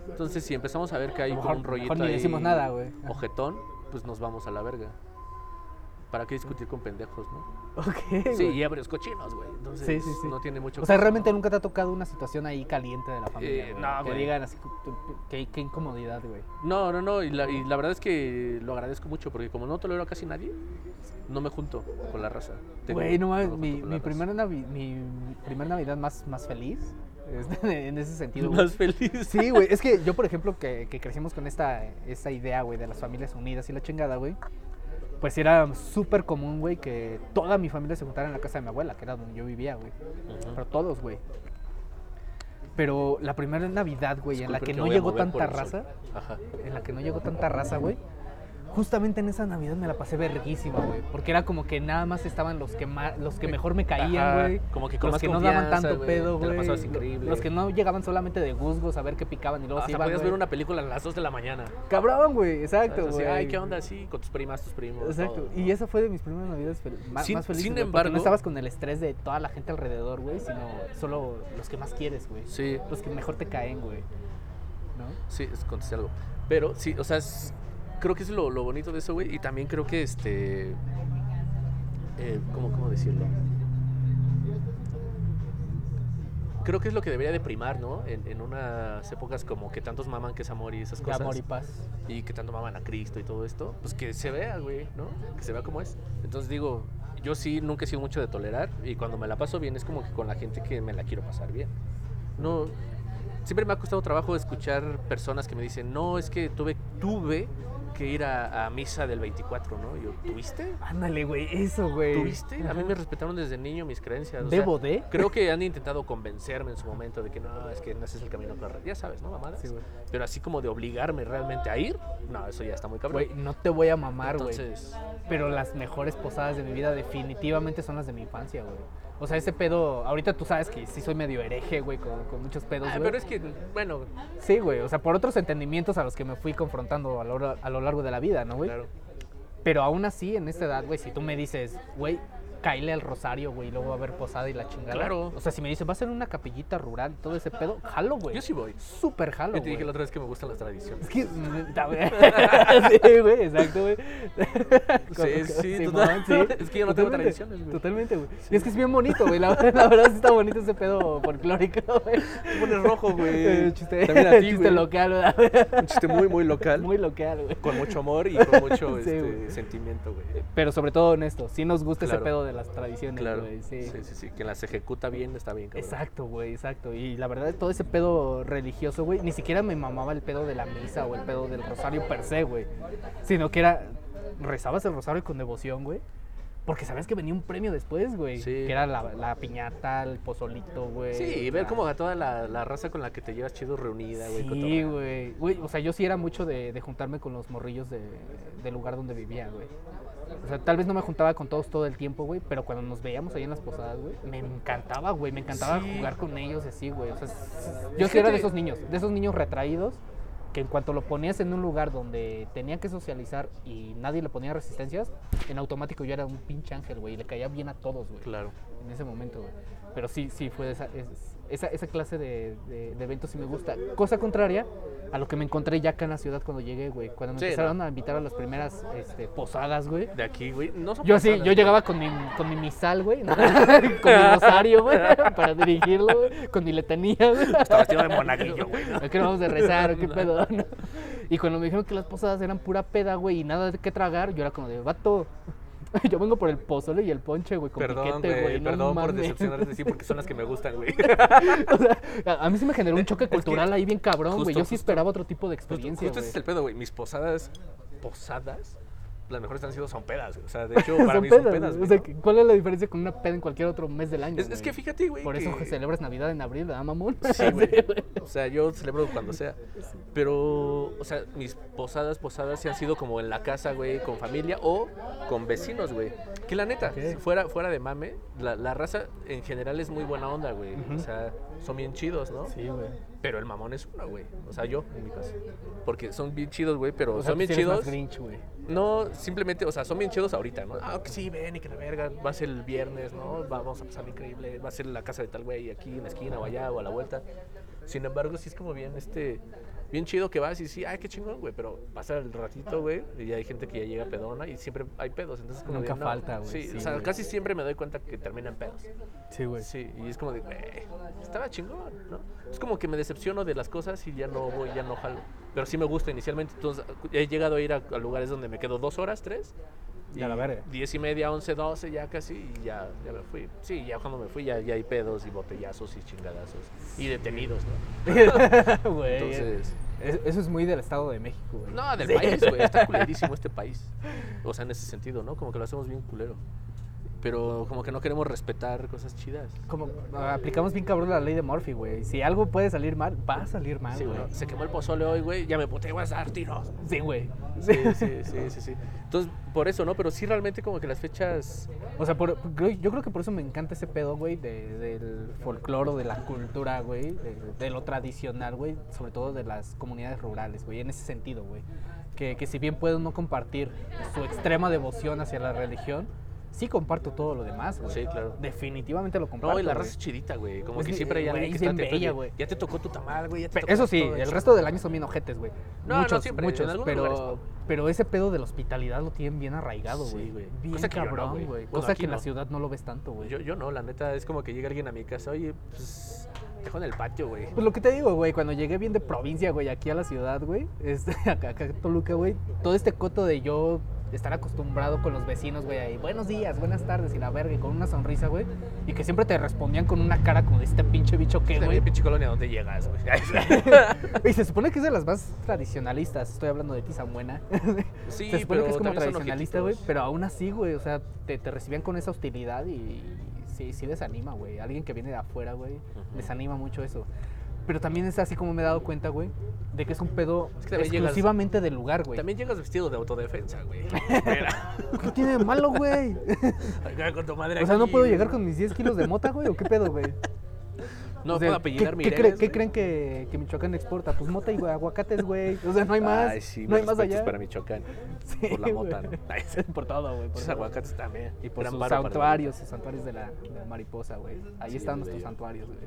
Entonces, si empezamos a ver que hay Mejor- como un rollito mejor ni ahí decimos nada, güey. ojetón, pues nos vamos a la verga. ¿Para qué discutir con pendejos, no? Ok, Sí, güey. y ebrios cochinos, güey. Entonces, Sí, sí, sí. no tiene mucho O sea, realmente ¿no? nunca te ha tocado una situación ahí caliente de la familia. Eh, güey? no, que güey. digan así, qué, qué incomodidad, güey. No, no, no, y la, y la verdad es que lo agradezco mucho porque como no tolero a casi nadie, no me junto con la raza. Tengo- Güey, no mames, mi, primera Navi- mi primer Navidad más, más feliz, en ese sentido. güey. Más feliz. Sí, güey, es que yo, por ejemplo, que, que crecimos con esta, esta idea, güey, de las familias unidas y la chingada, güey, pues era súper común, güey, que toda mi familia se juntara en la casa de mi abuela, que era donde yo vivía, güey. Pero todos, güey. Pero la primera Navidad, güey, en la que no llegó tanta raza, Ajá. en la que no llegó tanta raza, güey. Justamente en esa Navidad me la pasé verguísima, güey. Porque era como que nada más estaban los que más, los que mejor me caían, güey. como que con los más que no daban tanto pedo, güey. increíble. Los que no llegaban solamente de gusgos a ver qué picaban y luego se Hasta iban, podías ver una película a las 2 de la mañana. Cabrón, güey, exacto. Así, güey. Ay, ¿qué onda? Sí, con tus primas, tus primos. Exacto. todo, Y esa fue de mis primeras navidades fel- ma- Sin- más felices. sin embargo- no estabas con el estrés de toda la gente alrededor, güey, sino solo los que más quieres, güey. Sí, Los que mejor te caen, güey. ¿No? sí, es- contesté algo. Pero sí, o sea, es- creo que es lo, lo bonito de eso, güey. Y también creo que este. eh, ¿cómo, ¿cómo decirlo? Creo que es lo que debería de primar, ¿no? En, en unas épocas como que tantos maman que es amor y esas De cosas. amor y paz. y que tanto maman a Cristo y todo esto, pues que se vea, güey, ¿no? Que se vea como es. Entonces digo, yo sí nunca he sido mucho de tolerar y cuando me la paso bien es como que con la gente que me la quiero pasar bien. No, siempre me ha costado trabajo escuchar personas que me dicen, no, es que tuve, tuve que ir a, a misa del 24, ¿no? Y yo, ¿tuviste? Ándale, güey, eso, güey. ¿Tuviste? A mí me respetaron desde niño mis creencias. o sea, ¿Debo de? Creo que han intentado convencerme en su momento de que no, es que no es el camino correcto. Ya sabes, ¿no, mamadas? Sí, güey. Pero así como de obligarme realmente a ir, no, eso ya está muy cabrón. Güey, no te voy a mamar, güey. Entonces, Pero las mejores posadas de mi vida definitivamente son las de mi infancia, güey. O sea, ese pedo, ahorita tú sabes que sí soy medio hereje, güey, con, con muchos pedos, ah, güey. pero es que, bueno, Sí, güey, o sea, por otros entendimientos a los que me fui confrontando a lo, a lo largo de la vida, ¿no, güey? claro. Pero aún así, en esta edad, güey, si tú me dices, güey, caile al rosario, güey, y luego va a haber posada y la chingada. Claro. O sea, si me dices, va a ser una capillita rural todo ese pedo, jalo, güey. Yo sí voy. Súper jalo, Yo te dije güey. la otra vez que me gustan las tradiciones. Es que. mm, güey. sí, güey, exacto, güey. Sí, sí, total- sí. es que yo no tengo Totalmente, tradiciones, güey. Totalmente, güey. Y es que es bien bonito, güey. La, la verdad sí está bonito ese pedo folclórico, güey. Te pones rojo, Eh, Chiste, También a ti, chiste güey. local, ¿verdad? Un chiste muy, muy local. Muy local, güey. Con mucho amor y con mucho Sí, este, güey. sentimiento, güey. Pero sobre todo honesto, sí nos gusta ese pedo de las tradiciones, Claro. güey. Sí. Sí, sí, sí. Quien las ejecuta bien está bien, cabrón. Exacto, güey, exacto. Y la verdad, todo ese pedo religioso, güey, ni siquiera me mamaba el pedo de la misa o el pedo del rosario per se, güey. Sino que era, rezabas el rosario con devoción, güey. Porque sabes que venía un premio después, güey. Sí. Que era la, la piñata, el pozolito, güey. Sí, y ver la- como a toda la, la raza con la que te llevas chido reunida, güey. Sí, güey. Güey, o sea, yo sí era mucho de, de juntarme con los morrillos de, del lugar donde vivía, güey. O sea, tal vez no me juntaba con todos todo el tiempo, güey, pero cuando nos veíamos ahí en las posadas, güey, me encantaba, güey, me encantaba Sí. jugar con ellos y así, güey. O sea, yo sí era de esos niños, de esos niños retraídos que en cuanto lo ponías en un lugar donde tenía que socializar y nadie le ponía resistencias, en automático yo era un pinche ángel, güey, y le caía bien a todos, güey Claro. en ese momento, güey. Pero sí, sí, fue esa, es- esa, esa clase de, de- de eventos sí me gusta. Cosa contraria a lo que me encontré ya acá en la ciudad cuando llegué, güey. Cuando me Sí, empezaron no. a invitar a las primeras este, posadas, güey. De aquí, güey. No Yo sí, pasadas, yo llegaba con mi, con mi misal, güey, con mi rosario, güey, para dirigirlo, güey, con mi letanía, güey. Estaba vestido de monaguillo, güey. ¿A qué vamos a rezar? ¿o ¿Qué pedo? Y cuando me dijeron que las posadas eran pura peda, güey, y nada de qué tragar, yo era como de, vato, yo vengo por el pozole y el ponche, güey, con Perdón, piquete, güey. no Perdón por mames. decepcionarte, sí, porque son las que me gustan, güey. O sea, a a mí sí me generó un choque cultural ahí bien cabrón, güey. Yo sí justo. esperaba otro tipo de experiencia, justo ese es el pedo, güey. Mis posadas, posadas, las mejores han sido son pedas, güey. O sea, de hecho, para Son mí son pedas, pedas, güey. güey. O sea, ¿cuál es la diferencia con una peda en cualquier otro mes del año? es, es que fíjate, güey. Por eso celebras Navidad en abril, ¿verdad, mamón? Sí, güey. güey. O sea, yo celebro cuando sea. Pero, o sea, mis posadas, posadas sí han sido como en la casa, güey, con familia o con vecinos, güey. Que la neta, fuera, fuera de mame, la, la raza en general es muy buena onda, güey. O sea, son bien chidos, ¿no? Sí, güey. Pero el mamón es uno, güey. O sea, yo, en mi caso. Porque son bien chidos, güey, pero O sea, son bien más chidos. Grinch, güey. No, simplemente, o sea, son bien chidos ahorita, ¿no? Ah, que sí, ven y que la verga, va a ser el viernes, ¿no? Va- Vamos a pasar increíble, va a ser en la casa de tal güey, aquí en la esquina o allá o a la vuelta. Sin embargo, sí es como bien, este, bien chido que vas y sí, ay, qué chingón, güey, pero pasa el ratito, güey, y ya hay gente que ya llega pedona y siempre hay pedos, entonces como de, Nunca no. falta, güey, Sí, sí, o sea, güey. casi siempre me doy cuenta que terminan pedos. Sí, güey. Sí, y es como de, güey, estaba chingón, ¿no? Es como que me decepciono de las cosas y ya no voy, ya no jalo. Pero sí me gusta inicialmente, entonces he llegado a ir a, a lugares donde me quedo dos horas, tres. Y a la verga. Diez y media, once, doce, ya casi, y ya, ya me fui. Sí, ya cuando me fui ya, ya hay pedos y botellazos y chingadazos. Y detenidos, ¿no? Güey. Entonces... es- Eso es muy del Estado de México, güey. No, del Sí. país, güey. Está culerísimo este país. O sea, en ese sentido, ¿no? Como que lo hacemos bien culero. Pero como que no queremos respetar cosas chidas. Como aplicamos bien cabrón la ley de Murphy, güey. Si algo puede salir mal, va a salir mal, Sí, güey. güey. Se quemó el pozole hoy, güey. Ya me puté, voy a dar tiros. Sí, güey. Sí, sí, sí, sí, sí. Entonces, por eso, ¿no? Pero sí realmente como que las fechas... O sea, por- yo creo que por eso me encanta ese pedo, güey, de- del folclore, de la cultura, güey, de, de lo tradicional, güey, sobre todo de las comunidades rurales, güey, en ese sentido, güey. Que, que si bien puedo no compartir su extrema devoción hacia la religión, sí comparto todo lo demás, güey. Sí, claro. Definitivamente lo comparto. No, y la raza es chidita, güey. Como que siempre hay güey, alguien que bella, güey. Ya te tocó tu tamal, güey. ya te Pe- tocó Eso sí, todo el eso". resto del año son bien ojetes, güey. No, no muchos, siempre, en muchos, algunos pero, lugares no. pero ese pedo de la hospitalidad lo tienen bien arraigado, Sí, güey. güey. bien Cosa no, cabrón, güey. Bueno, Cosa que en la no. ciudad no lo ves tanto, güey. Yo, yo no, la neta, es como que llega alguien a mi casa, oye, pues, en el patio, güey. Pues lo que te digo, güey, cuando llegué bien de provincia, güey, aquí a la ciudad, güey, este, acá, acá en Toluca, güey, todo este coto de yo estar acostumbrado con los vecinos, güey, ahí, buenos días, buenas tardes, y la verga, y con una sonrisa, güey, y que siempre te respondían con una cara como de este pinche bicho que, Este güey. pinche colonia, ¿dónde llegas, güey? Y se supone que es de las más tradicionalistas, estoy hablando de ti, Samuena. sí, se supone que es como tradicionalista, güey, pero aún así, güey, o sea, te, te recibían con esa hostilidad y sí, sí desanima, güey. Alguien que viene de afuera, güey, Ujú. desanima mucho eso. Pero también es así como me he dado cuenta, güey, de que es un pedo Es que también llegas- exclusivamente del lugar, güey. También llegas vestido de autodefensa, güey. ¿Qué tiene de malo, güey? con tu madre O sea, ¿no puedo güey. llegar con mis 10 kilos de mota, güey? ¿O qué pedo, güey? No O sea, puedo apellidar ¿qué, qué, Mireles, qué creen que, que Michoacán exporta? Pues mota y aguacates, güey. O sea, no hay más. Ay, sí, no hay más allá. para Michoacán. Sí, por la mota. ¿no? Ay, por todo, güey. por todo. aguacates también. Y por sus santuarios, sus santuarios de la, de la mariposa, güey. Ahí Sí, están nuestros santuarios, güey.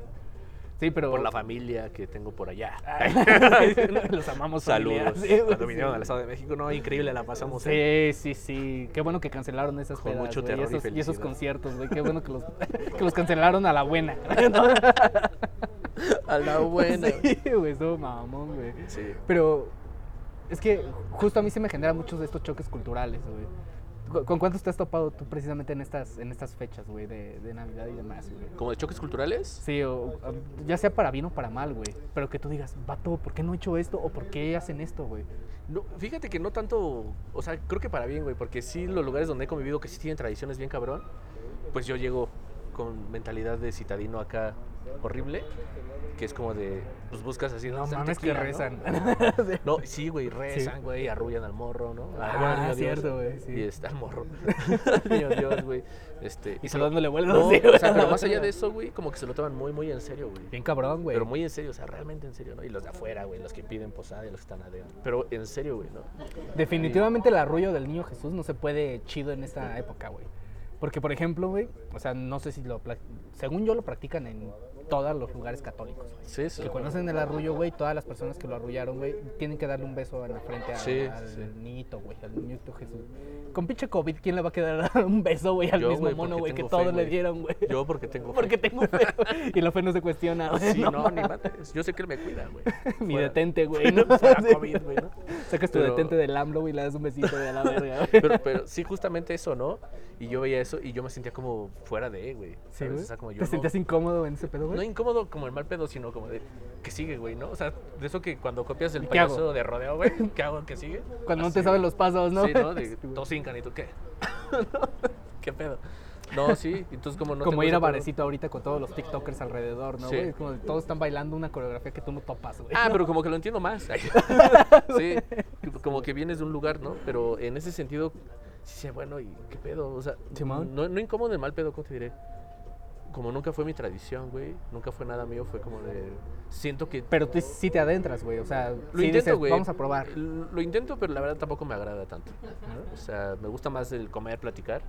Sí, pero. Por la familia que tengo por allá. Los amamos, Saludos. Sí, Cuando sí. vinieron al Estado de México, no, increíble la pasamos. Sí, sí, sí. Qué bueno que cancelaron esas Con pedas, mucho terror y esos, y esos felicidad. conciertos, güey. Qué bueno que los, que los cancelaron a la buena. A la buena. Sí, güey, estuvo mamón, güey. Sí. Pero es que justo a mí se me generan muchos de estos choques culturales, güey. ¿Con- ¿Con cuántos te has topado tú precisamente en estas, en estas fechas, güey, de, de Navidad y demás, güey? ¿Como de choques culturales? Sí, o, o, ya sea para bien o para mal, güey. Pero que tú digas, vato, ¿por qué no he hecho esto? ¿O por qué hacen esto, güey? No, fíjate que no tanto, o sea, creo que para bien, güey, porque sí los lugares donde he convivido que sí tienen tradiciones bien cabrón, pues yo llego con mentalidad de citadino acá horrible, que es como de, pues buscas así, No "Está el mames que tequila", ¿no? rezan. No, sí, güey, rezan, güey, arrullan al morro, ¿no? Ah, al Dios. cierto, güey, sí. Y está el morro. al niño Dios, güey. Este, Y pero- solo dándole vueltas no, así, o sea, pero más allá de eso, güey, como que se lo toman muy, muy en serio, güey. Bien cabrón, güey. Pero muy en serio, o sea, realmente en serio, ¿no? Y los de afuera, güey, los que piden posada y los que están adentro. Pero en serio, güey, ¿no? Definitivamente el arrullo del niño Jesús no se puede chido en esta época, güey. Porque, por ejemplo, güey, o sea, no sé si lo... Según yo lo practican en todos los lugares católicos, güey. Sí, sí. Que cuando hacen el arrullo, güey, todas las personas que lo arrullaron, güey, tienen que darle un beso en la frente a- Sí, al sí. niñito, güey, al niñito Jesús. Con pinche COVID, ¿quién le va a quedar dar un beso, güey, al Yo, mismo mono, güey, que todos le dieron, güey? Yo porque tengo fe. Porque tengo fe. Y la fe no se cuestiona, güey. Sí, no, ni madres. Yo sé que él me cuida, güey. Mi detente, güey. ¿no? COVID, güey, ¿no? Sacas tu Pero- detente del AMLO, güey, y le das un besito de la verga. Pero, pero sí, justamente eso, ¿no? Y yo veía eso y yo me sentía como fuera de, güey. Sí, ¿sabes? güey. O sea, como yo ¿Te no- sentías incómodo en ese pedo, güey? No incómodo como el mal pedo, sino como de que sigue, güey, ¿no? O sea, de eso que cuando copias el ¿Y qué hago? payaso de rodeo, güey, ¿qué hago? ¿Qué sigue? Cuando no Así, te saben los pasos, ¿no? Sí, ¿no? De todos hincan y tú, ¿qué? ¿Qué pedo? No, sí, entonces como no como ir a barecito ahorita con todos los TikTokers alrededor, ¿no, güey? Como todos están bailando una coreografía que tú no topas, güey. Ah, ¿no? pero como que lo entiendo más. Sí, como que vienes de un lugar, ¿no? Pero en ese sentido, sí, bueno, ¿y qué pedo? O sea, no, no incómodo de mal pedo, ¿cómo te diré? Como nunca fue mi tradición, güey, nunca fue nada mío, fue como de... Siento que... Pero tú sí te adentras, güey. O sea, Lo sí intento, güey. vamos a probar. Lo intento, pero la verdad tampoco me agrada tanto. ¿no? O sea, me gusta más el comer, platicar,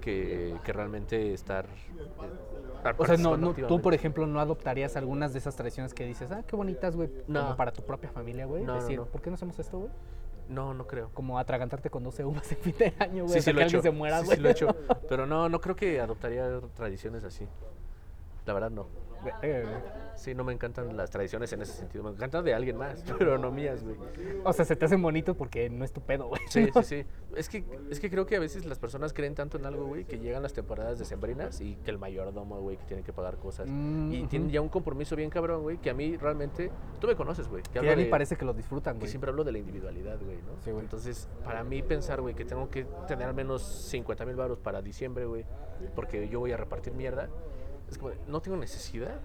que, que realmente estar... eh, O sea, no, no, tú, por ejemplo, no adoptarías algunas de esas tradiciones que dices, ah, qué bonitas, güey, No. como para tu propia familia, güey. No, Decir. ¿por qué no hacemos esto, güey? No, no creo. Como atragantarte con 12 uvas en fin de año, güey. Sí, hasta sí lo que he alguien hecho. se muera, Sí, güey. sí lo he hecho. Pero no, no creo que adoptaría tradiciones así. La verdad, no. Eh, Sí, no me encantan las tradiciones en ese sentido. Me encantan de alguien más, pero no mías, güey. o sea, se te hacen bonitos porque no es tu pedo, güey. Sí, ¿no? sí, sí. Es que, es que creo que a veces las personas creen tanto en algo, güey, que llegan las temporadas decembrinas y que el mayordomo, güey, que tiene que pagar cosas. Mm, y tienen ya un compromiso bien cabrón, güey, que a mí realmente... Tú me conoces, güey. Que, Que ni de- parece que lo disfrutan, que güey. siempre hablo de la individualidad, güey, ¿no? Sí, güey. Entonces, para mí pensar, güey, que tengo que tener al menos 50 mil baros para diciembre, güey, porque yo voy a repartir mierda, es como, de, no tengo necesidad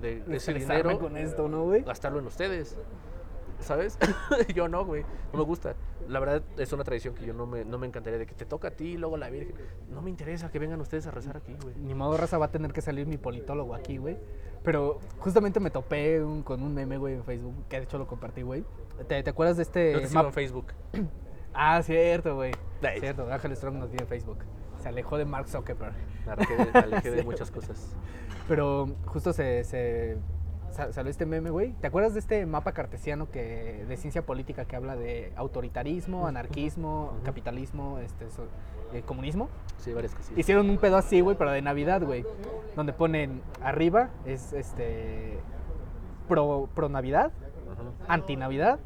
de, de ese dinero con esto, ¿no, güey? gastarlo en ustedes. ¿Sabes? yo no, güey. No me gusta. La verdad es una tradición que yo no me, no me encantaría de que te toca a ti y luego la Virgen. No me interesa que vengan ustedes a rezar aquí, güey. Ni modo, raza, va a tener que salir mi politólogo aquí, güey. Pero justamente me topé un- con un meme, güey, en Facebook, que de hecho lo compartí, güey. ¿Te, te acuerdas de este Yo te sigo en Facebook. Ah, cierto, güey. Nice. Cierto, Ángel Strong nos tiene en Facebook. Se alejó de Mark Zuckerberg. Me alejé de, me alejé de Sí. muchas cosas. Pero justo se, se sa- salió este meme, güey. ¿Te acuerdas de este mapa cartesiano que de ciencia política que habla de autoritarismo, anarquismo, capitalismo, este, eh, comunismo? Sí, varias cosillas. Hicieron un pedo así, güey, pero de Navidad, güey. Donde ponen arriba es este pro, pro Navidad, Ujú. anti Navidad,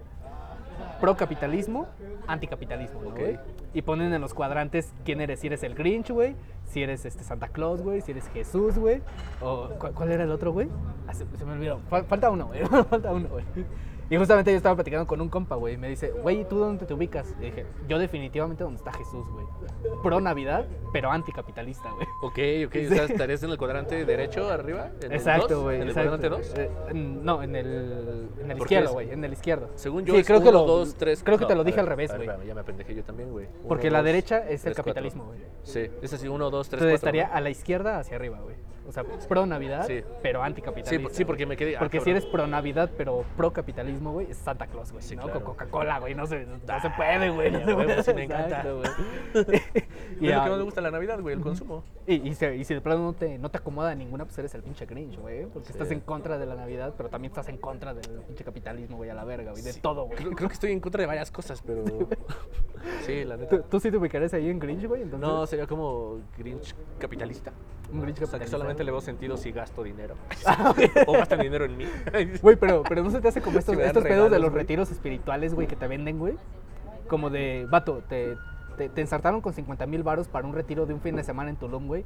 pro capitalismo, anticapitalismo, ¿no, Ok. güey? Y ponen en los cuadrantes quién eres, si eres el Grinch, güey, si eres este Santa Claus, güey, si eres Jesús, güey, o ¿cuál, cuál era el otro, güey? Ah, se, se me olvidó. Fal- falta uno, güey. falta uno, güey. Y justamente yo estaba platicando con un compa, güey, y me dice, güey, ¿tú dónde te ubicas? Y dije, yo definitivamente donde está Jesús, güey. Pro Navidad, pero anticapitalista, güey. Ok, ok. O sea, estarías en el cuadrante derecho arriba. ¿En Exacto, güey. ¿En el cuadrante 2? Eh, no, en el, en el izquierdo, güey. En el izquierdo. Según yo, Sí, es creo que uno, lo- dos, tres. Creo que te lo dije al revés, güey. Ya me apendejé yo también, güey. Uno, Porque la dos, derecha es el tres, capitalismo, güey. Sí, es así, uno, dos, tres, Entonces cuatro. estaría a la izquierda hacia arriba, güey. O sea, pro Navidad, Sí. pero Sí, anticapitalista. por- sí, porque me quedé. ah, Porque si eres pro Navidad, pero pro capitalismo, güey, es Santa Claus, güey. Sí, ¿no? claro. Con Coca-Cola, güey. No se, no se puede, güey. No se puede. sí me encanta. Exacto, güey. Es y, lo ah, que más me gusta la Navidad, güey, el consumo. y, y si, y si de plano no te, no te acomoda ninguna, pues eres el pinche Grinch, güey. Porque Sí. estás en contra de la Navidad, pero también estás en contra del pinche capitalismo, güey, a la verga, güey. De Sí, todo, güey. Creo, creo que estoy en contra de varias cosas, pero. Sí, la ¿Tú, neta. tú sí te ubicarías ahí en Grinch, güey? Entonces, No, sería como Grinch capitalista. O sea, que capitalista. solamente le veo sentido si gasto dinero. Ah, o gastan dinero en mí. Güey, pero, pero no se te hace como estos, estos pedos de los retiros espirituales, güey, que te venden, güey. Como de, vato, te, te, te ensartaron con 50 mil varos para un retiro de un fin de semana en Tulum, güey.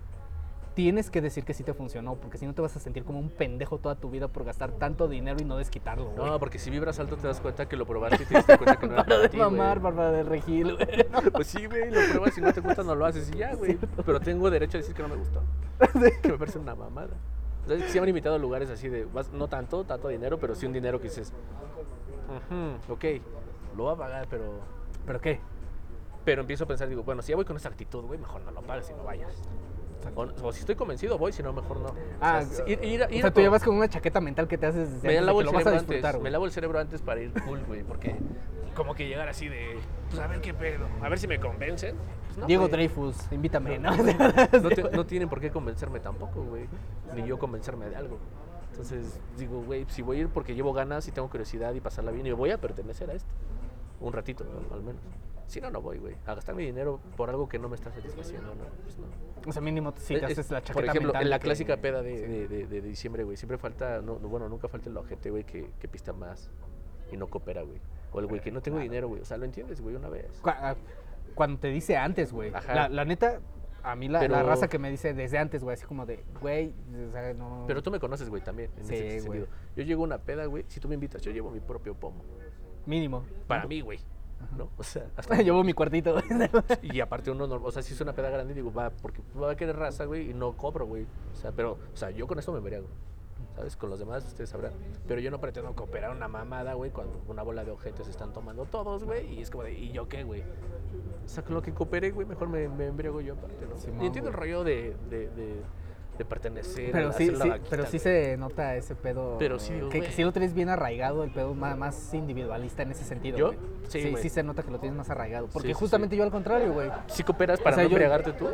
Tienes que decir que sí te funcionó, porque si no te vas a sentir como un pendejo toda tu vida por gastar tanto dinero y no desquitarlo, güey. No, porque si vibras alto te das cuenta que lo probaste y te diste cuenta que no era Para para de ti, mamar, Bárbara del Regil, güey. Pues sí, güey, lo pruebas y no te gusta, no lo haces y ya, güey. Pero tengo derecho a decir que no me gustó. Que me parece una mamada. Sea, sí me han invitado a lugares así de, no tanto, tanto dinero, pero sí un dinero que dices, "Ujú, ok, lo voy a pagar, pero... ¿Pero qué? Pero empiezo a pensar, digo, bueno, si ya voy con esa actitud, güey, mejor no lo pagues y no vayas. O, o si estoy convencido, voy, si no, mejor no. Ah, o sea, ir, ir o ir sea, tú todo. ya vas con una chaqueta mental que te haces desde me antes lavo que el lo vas a cerebro disfrutar, antes, me lavo el cerebro antes para ir cool, güey, porque como que llegar así de, pues a ver qué pedo, a ver si me convencen. Pues, no, Diego güey. Dreyfus, invítame, ¿no? no, te- no tienen por qué convencerme tampoco, güey. Ni yo convencerme de algo. Entonces digo, güey, si voy a ir porque llevo ganas y tengo curiosidad y pasarla bien y voy a pertenecer a esto. Un ratito, al menos. Si no, no voy, güey. A gastar mi dinero por algo que no me está satisfaciendo, ¿no? Pues no. O sea, mínimo te Es- haces la chaqueta por ejemplo, mental en la que- clásica peda de, de, de- de diciembre, güey, siempre falta, no, no, bueno, nunca falta el ojete, güey, que, que pista más y no coopera, güey. O el güey que no tengo dinero, güey. O sea, lo entiendes, güey, una vez. Ah, Cuando te dice antes, güey. Ajá. La, la neta, a mí la, la raza que me dice desde antes, güey, así como de, güey, o sea, no. Pero tú me conoces, güey, también. En Sí, ese sentido. Yo llego a una peda, güey. Si tú me invitas, yo llevo mi propio pomo. Mínimo. Para mí, güey. ¿No? O sea, hasta Llevo mi cuartito, güey. Y aparte uno, no- o sea, si es una peda grande, digo, va, porque va a querer raza, güey, y no cobro, güey. O sea, pero, o sea, yo con esto me embriago. ¿Sabes? Con los demás ustedes sabrán. Pero yo no pretendo cooperar una mamada, güey, cuando una bola de ojetes están tomando todos, güey. Y es como de, ¿y yo qué, güey? O sea, con lo que cooperé, güey, mejor me, me embriago yo aparte, ¿no? Simón, y entiendo el rollo de, de, de, de pertenecer. Pero a sí, sí, vaquita, pero sí güey. se nota ese pedo. Pero sí digo, que, que sí lo tienes bien arraigado, el pedo más, más individualista en ese sentido. ¿Yo? güey. Sí, sí, güey. sí se nota que lo tienes más arraigado. Porque Sí, justamente yo al contrario, güey. ¿Sí cooperas para sea, no yo- embriagarte tú?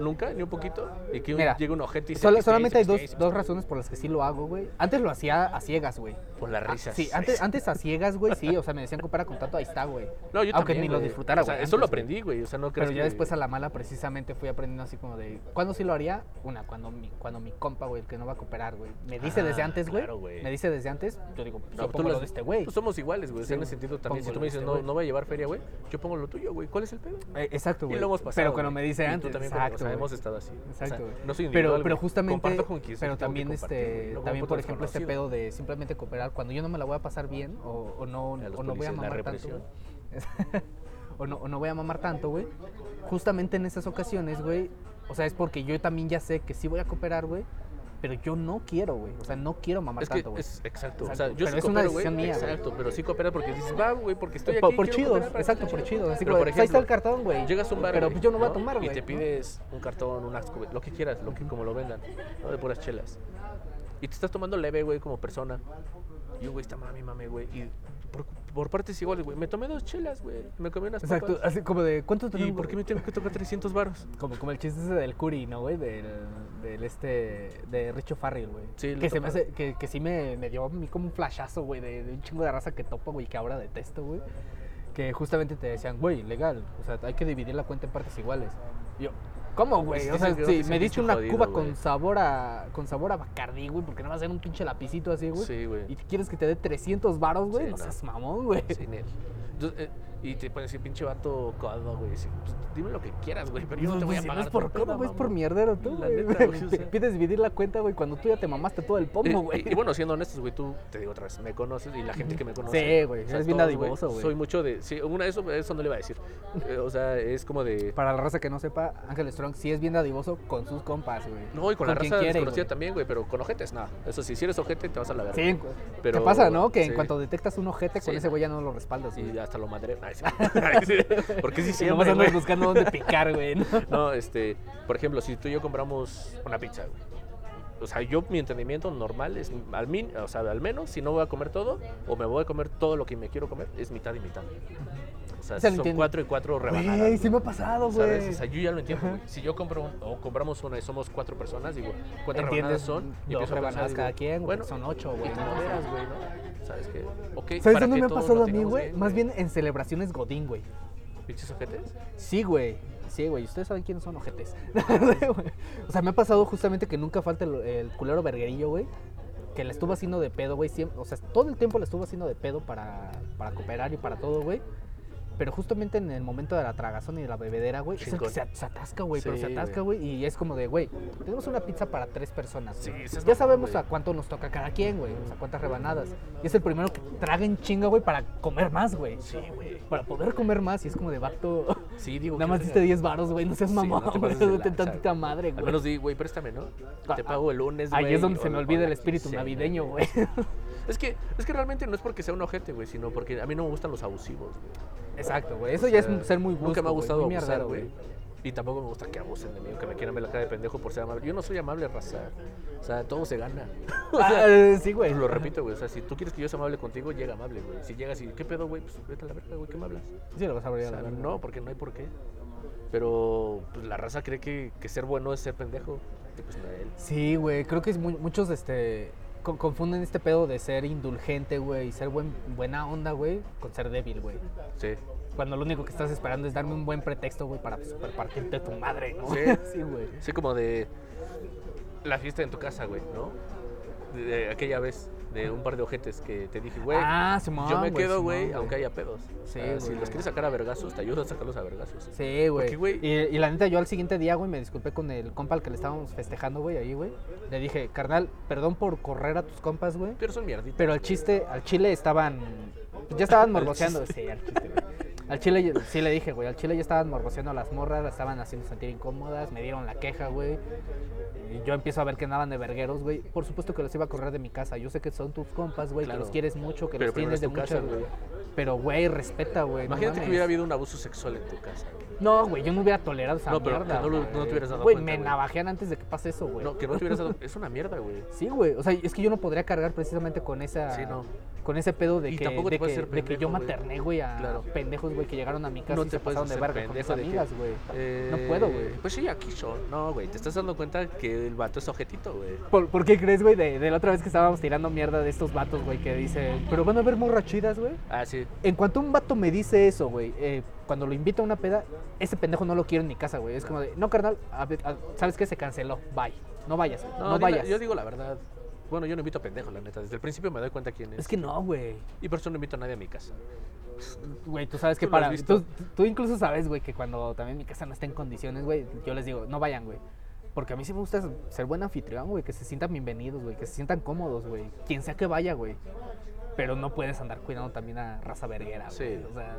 ¿Nunca? ¿Ni un poquito? Y que un- Mira, llegue un ojete y se solamente hay dos, dos razones por las que sí lo hago, güey. Antes lo hacía a ciegas, güey. Por las Ah, risas. Sí, antes, antes a ciegas, güey, sí. O sea, me decían coopera con tanto, ahí está, güey. No, yo Aunque también, ni lo güey. disfrutara, O sea, güey. eso lo antes, aprendí, güey. O sea, no Pero ya que- después a la mala precisamente fui aprendiendo así como de... ¿Cuándo sí lo haría? Una, cuando mi, cuando mi compa, güey, el que no va a cooperar, güey. Me dice Ah, desde antes, güey. claro, güey. me dice desde antes, yo digo, pues No, yo tú pongo las- lo de este güey. Pues somos iguales, güey. O sea, en ese sentido también. Si pongo tú lo me de dices, este no, güey. no voy a llevar feria, güey, yo pongo lo tuyo, güey. ¿Cuál es el pedo? Eh, exacto, Y güey. lo hemos pasado. Pero cuando güey. me dice Y tú antes, también, exacto, o sea, güey. hemos estado así. O sea, Exacto, güey. no soy individual, pero güey. justamente, Comparto con quien pero que tengo que también compartir, este, también por ejemplo este desconocido. pedo de simplemente cooperar cuando yo no me la voy a pasar bien o, o no, o no voy a mamar tanto, o no, o no voy a mamar tanto, güey. Justamente en esas ocasiones, güey, o sea, es porque yo también ya sé que sí voy a cooperar, güey, pero yo no quiero, güey. O sea, no quiero mamar Es que tanto, güey. exacto. O Exacto, sea, yo pero sí es una coopero, decisión mía. Exacto, pero sí coopera porque dices, va, güey, porque estoy aquí. por, por cooperar para que exacto, por chido. Así Pero, como, por pues ahí está el ejemplo, cartón, güey. Llegas a un bar, Pero pues yo no voy a tomar, Y güey. te ¿no? pides un cartón, unas cube- lo que quieras, lo que como lo vendan, ¿no? De puras chelas. Y te estás tomando leve, güey, como persona. Y un güey está mami, mame, güey. Y por, por partes iguales, güey. Me tomé dos chelas, güey. Me comí unas Exacto, papas. así como de, ¿cuánto ¿Y tenemos? por qué me tengo que tocar 300 varos? Como, como el chiste ese del Curi, ¿no, güey? Del, del este, de Richo Farrell, güey. Sí, que se me hace, que, que sí me, me dio a mí como un flashazo, güey, de, de un chingo de raza que topo, güey, que ahora detesto, güey. Que justamente te decían, güey, legal, o sea, hay que dividir la cuenta en partes iguales. Y yo, ¿cómo, güey? O sea, sí, me diste una jodido, cuba con sabor a con sabor a Bacardí, güey, porque no va a ser un pinche lapicito así, güey. Sí, güey. Y quieres que te dé 300 varos, güey, Sí, no no. seas mamón, güey. Sí. Entonces, eh, y te pueden decir, pinche vato codo, güey. Sí, pues, dime lo que quieras, güey, pero yo no te voy a si pagar. No es por codo, güey, es por mierdero tú, La güey. o sea. Pides dividir la cuenta, güey, cuando tú ya te mamaste todo el pomo, güey. y, y bueno, siendo honestos, güey, tú, te digo otra vez, me conoces y la gente que me conoce. Sí, güey, eres bien dadivoso, güey. Soy mucho de. Sí, una de eso, eso no le iba a decir. Eh, o sea, es como de. Para la raza que no sepa, Ángel Strong sí es bien dadivoso con sus compas, güey. No, y con, la raza quiere, desconocida también, güey, pero con ojetes, nada. Eso sí, si eres ojete, te vas a la verga. Sí, Pero- ¿qué pasa, no? Que en cuanto detectas un ojete, con ese güey ya no lo respaldas. Y hasta lo madre. Ay, sí. Ay, sí. Porque sí, siempre, nomás andas buscando dónde picar, güey. ¿no? No, este, por ejemplo, si tú y yo compramos una pizza, güey. O sea, yo mi entendimiento normal es al min, o sea, al menos si no voy a comer todo o me voy a comer todo lo que me quiero comer es mitad y mitad. O sea, Se son entiendo. cuatro y cuatro rebanadas. Güey, sí me ha pasado, ¿Sabes? güey. O sea, yo ya lo entiendo, güey. Si yo compro un- o compramos una y somos cuatro personas, digo, ¿cuántas rebanadas son? Y dos rebanadas cada quien, Bueno, son ocho, güey, ¿no? moderas, güey, ¿no? ¿Sabes qué? Ok, ¿Sabes dónde me ha pasado a mí, güey? Más bien en celebraciones Godín, güey. ¿Pinches ojetes? Sí, güey. Sí, güey. Ustedes saben quiénes son ojetes. o sea, me ha pasado justamente que nunca falta el, el culero verguerillo, güey. Que le estuvo haciendo de pedo, güey. O sea, todo el tiempo le estuvo haciendo de pedo para, para cooperar y para todo, güey. Pero justamente en el momento de la tragazón y de la bebedera, güey, es el que se, se atasca, güey. pero Sí, se atasca, güey. Y es como de, güey, tenemos una pizza para tres personas. Sí, ya sabemos güey. a cuánto nos toca cada quien, güey. O sea, cuántas rebanadas. Y es el primero que traga en chinga, güey, para comer más, güey. Sí, güey. Para poder comer más. Y es como de vato. Sí, digo. Nada más diste 10 varos, güey. No seas Sí, mamón, no te güey. de Date lanza, tantita güey. madre, Al güey. menos di, güey, préstame, ¿no? Ah, Te pago el lunes, güey. Ahí es donde se me olvida el espíritu navideño, güey. Es que, es que realmente no es porque sea un ojete, güey, sino porque a mí no me gustan los abusivos, güey. Exacto, güey. Eso O ya es ser muy brusco, Nunca me ha gustado muy abusar, güey. Y tampoco me gusta que abusen de mí, que me quieran ver la cara de pendejo por ser amable. Yo no soy amable, raza. O sea, todo se gana. O Ah, sea, eh, sí, güey. Lo repito, güey. O sea, si tú quieres que yo sea amable contigo, llega amable, güey. Si llegas y, ¿qué pedo, güey? Pues vete a la verga, güey, ¿qué me hablas? Sí, lo vas a abrir O a la verga. no, porque no hay por qué. Pero pues, la raza cree que, que ser bueno es ser pendejo. Pues no, él. Sí, güey. Creo que es mu- muchos, este. Con- confunden este pedo de ser indulgente, güey, y ser buen, buena onda, güey, con ser débil, güey. Sí. Cuando lo único que estás esperando es darme un buen pretexto, güey, para super partirte tu madre, ¿no? Sí. sí, güey. Sí, como de la fiesta en tu casa, güey, ¿no? De, de aquella vez, de un par de ojetes que te dije, güey. Ah, yo me quedo, güey, aunque haya pedos. Sí, Si los quieres sacar a vergazos, te ayudo a sacarlos a vergazos. Sí, güey. Y, y la neta, yo al siguiente día, güey, me disculpé con el compa al que le estábamos festejando, güey, ahí, güey. Le dije, carnal, perdón por correr a tus compas, güey. Pero son mierditas. Pero al chiste, al chile estaban. Ya estaban chiste. Sí, al chiste, güey. Al chile, yo- sí le dije, güey. Al chile ya estaban morboceando a las morras, las estaban haciendo sentir incómodas, me dieron la queja, güey. Y yo empiezo a ver que andaban de vergueros, güey. Por supuesto que los iba a correr de mi casa. Yo sé que son tus compas, güey, Claro. que los quieres mucho, que Pero los tienes es de tu mucha. casa, güey. Pero, güey, respeta, güey. no Imagínate que hubiera habido un abuso sexual en tu casa. güey. No, güey, yo no hubiera tolerado esa No, pero mierda. que no lo- no te hubieras dado Güey, cuenta, me güey. navajean antes de que pase eso, güey. No, que no te hubieras dado. Es una mierda, güey. Sí, güey. O sea, es que yo no podría cargar precisamente con esa. Sí, no. Con ese pedo de Y que, de que, ser de que yo pendejo, güey. materné, güey, a Claro. pendejos, güey, que llegaron a mi casa No y te se pasaron de verga con pendejo que, amigas, güey. Eh, No puedo, güey. Pues sí, aquí son. No, güey. Te estás dando cuenta que el vato es ojetito, güey. ¿Por, por qué crees, güey, de, de la otra vez que estábamos tirando mierda de estos vatos, güey, que dicen, pero van a haber morras chidas, güey? Ah, sí. En cuanto un vato me dice eso, güey, eh, cuando lo invito a una peda, ese pendejo no lo quiero en mi casa, güey. Es como de, no, carnal, a ver, a- ¿sabes qué? Se canceló, bye. No vayas, no, vayas. Yo digo la verdad. Bueno, yo no invito a pendejo, la neta. Desde el principio me doy cuenta quién es. Es que no, güey. Y por eso no invito a nadie a mi casa. Güey, tú sabes que Tú para. Tú, tú incluso sabes, güey, que cuando también mi casa no está en condiciones, güey, yo les digo, no vayan, güey. Porque a mí sí me gusta ser buen anfitrión, güey, que se sientan bienvenidos, güey, que se sientan cómodos, güey. Quien sea que vaya, güey. Pero no puedes andar cuidando también a raza verguera, güey. Sí. O sea,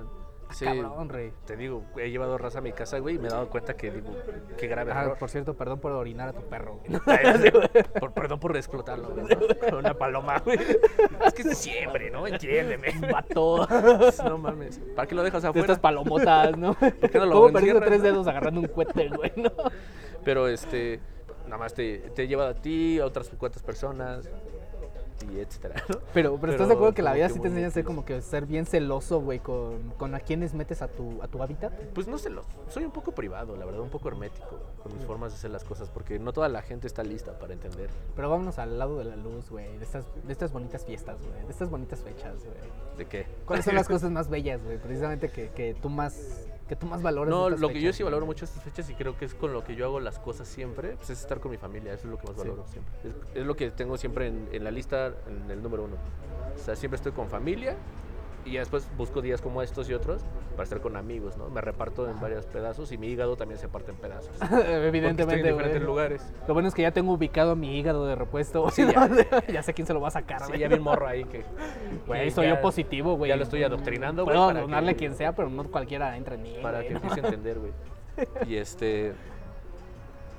Sí. cabrón, rey. Te digo, he llevado raza a mi casa, güey, y me he dado cuenta que, digo, qué grave Ah, error. por cierto, perdón por orinar a tu perro, güey. Por- perdón por explotarlo, güey. ¿no? Con una paloma, güey. Es que es diciembre, ¿no? Entiéndeme. Vato. No mames. ¿Para qué lo dejas De afuera? estas palomotas, ¿no? qué no lo ¿Cómo encierras, tres no? dedos agarrando un cohete, güey? ¿no? Pero este, nada más te, te he llevado a ti, a otras cuantas personas. Y etcétera. ¿no? Pero, pero, ¿estás de acuerdo que la vida sí te enseña a ser como que ser bien celoso, güey, con, con a quienes metes a tu, a tu hábitat? Pues no lo- soy un poco privado, la verdad, un poco hermético con mis formas de hacer las cosas, porque no toda la gente está lista para entender Pero vámonos al lado de la luz, güey, de estas, de estas bonitas fiestas, güey, de estas bonitas fechas, güey. de qué. ¿Cuáles son las cosas más bellas, güey? Precisamente que, que tú más que tú más valores. No, lo que yo sí valoro mucho estas fechas y creo que es con lo que yo hago las cosas siempre, pues es estar con mi familia, eso es lo que más Sí. valoro siempre. Es, es lo que tengo siempre en, en la lista, en el número uno. O sea, siempre estoy con familia y ya después busco días como estos y otros para estar con amigos, ¿no? Me reparto en varios pedazos y mi hígado también se parte en pedazos. Porque estoy en Evidentemente, diferentes lugares. Lo bueno es que ya tengo ubicado mi hígado de repuesto. Sí, ¿no? ya. ya sé quién se lo va a sacar, Sí, ya vi un morro ahí que... Güey, soy yo positivo, güey. Ya lo estoy adoctrinando, güey. Puedo donarle a quien sea, pero no cualquiera entra en mí. para que ¿no? empiece a entender, güey. Y este.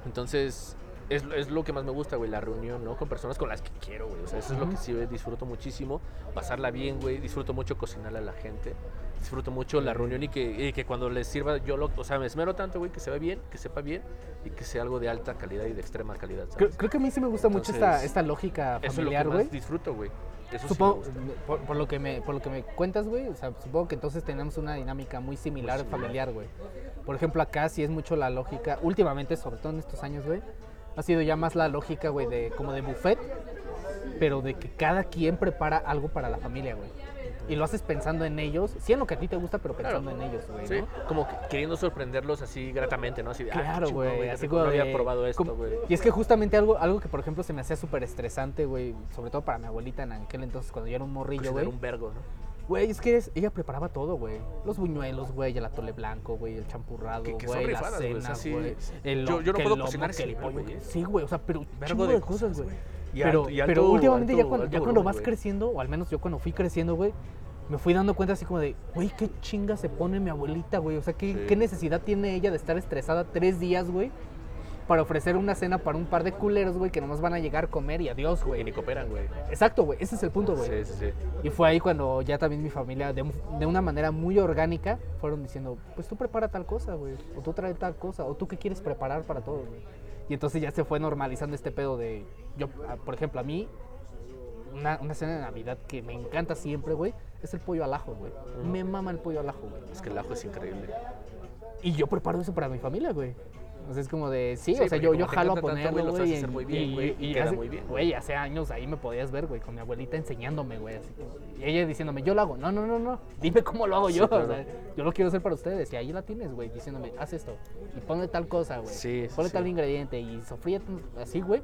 Entonces, es, es lo que más me gusta, güey, la reunión, ¿no? Con personas con las que quiero, güey. O sea, eso es lo que sí disfruto muchísimo. Pasarla bien, güey. Disfruto mucho cocinarle a la gente. Disfruto mucho la reunión y que, y que cuando les sirva, yo lo. O sea, me esmero tanto, güey, que se ve bien, que sepa bien y que sea algo de alta calidad y de extrema calidad, Creo, ¿sabes? creo que a mí sí me gusta mucho esta, esta lógica familiar, güey. disfruto, güey. Eso Supongo, sí por lo que me, por lo que me cuentas, güey, o sea, supongo que entonces tenemos una dinámica muy similar, Muy similar. familiar, güey. Por ejemplo, acá sí es mucho la lógica, últimamente, sobre todo en estos años, güey, ha sido ya más la lógica, güey, de como de buffet, pero de que cada quien prepara algo para la familia, güey. Y lo haces pensando en ellos, sí en lo que a ti te gusta, pero Claro. pensando en ellos, güey, Sí, ¿no? como que queriendo sorprenderlos así gratamente, ¿no? Así de, Claro, güey. Así como no había probado esto, güey. Y es que justamente algo, algo que, por ejemplo, se me hacía súper estresante, güey. Sobre todo para mi abuelita en aquel entonces, cuando yo era un morrillo, Cocinar güey. un vergo, ¿no? Güey, es que ella preparaba todo, güey. Los buñuelos, güey, el atole blanco, güey, el champurrado, güey, la rifadas, güey, cena, güey. el yo- yo no que puedo cocinar que sin el pollo. güey. Sí, güey, o sea, pero Vergo chingo de de cosas, cosas, güey. güey. Y Pero, alto- y pero alto- últimamente ya alto- cuando, alto ya cuando volumen, vas güey. creciendo, o al menos yo cuando fui creciendo, güey, me fui dando cuenta así como de, güey, qué chinga se pone mi abuelita, güey. O sea, ¿qué, Sí. qué necesidad tiene ella de estar estresada tres días, güey, para ofrecer una cena para un par de culeros, güey, que nomás van a llegar a comer y adiós, Y güey. ni cooperan, güey. Exacto, güey, ese es el punto, güey. Sí, sí, sí. Y fue ahí cuando ya también mi familia, de, de una manera muy orgánica, fueron diciendo, pues tú prepara tal cosa, güey. O tú trae tal cosa. O tú qué quieres preparar para todo, güey. Y entonces ya se fue normalizando este pedo de, yo, ah, por ejemplo, a mí, una, una cena de Navidad que me encanta siempre, güey, es el pollo al ajo, güey. Me mama el pollo al ajo, güey. Es que el ajo es increíble. Y yo preparo eso para mi familia, güey. O sea, es como de, sí, Sí, o sea, yo, yo jalo a ponerlo, güey, muy bien, y queda hace- muy bien, Güey, hace años ahí me podías ver, güey, con mi abuelita enseñándome, güey. Así como- y ella diciéndome, yo lo hago. No, no, no, no. Dime cómo lo hago Sí, yo. claro. O sea, yo lo quiero hacer para ustedes. Y ahí la tienes, güey, diciéndome, haz esto. Y ponle tal cosa, güey. Sí, Ponle tal ingrediente. Y sofríe así, güey.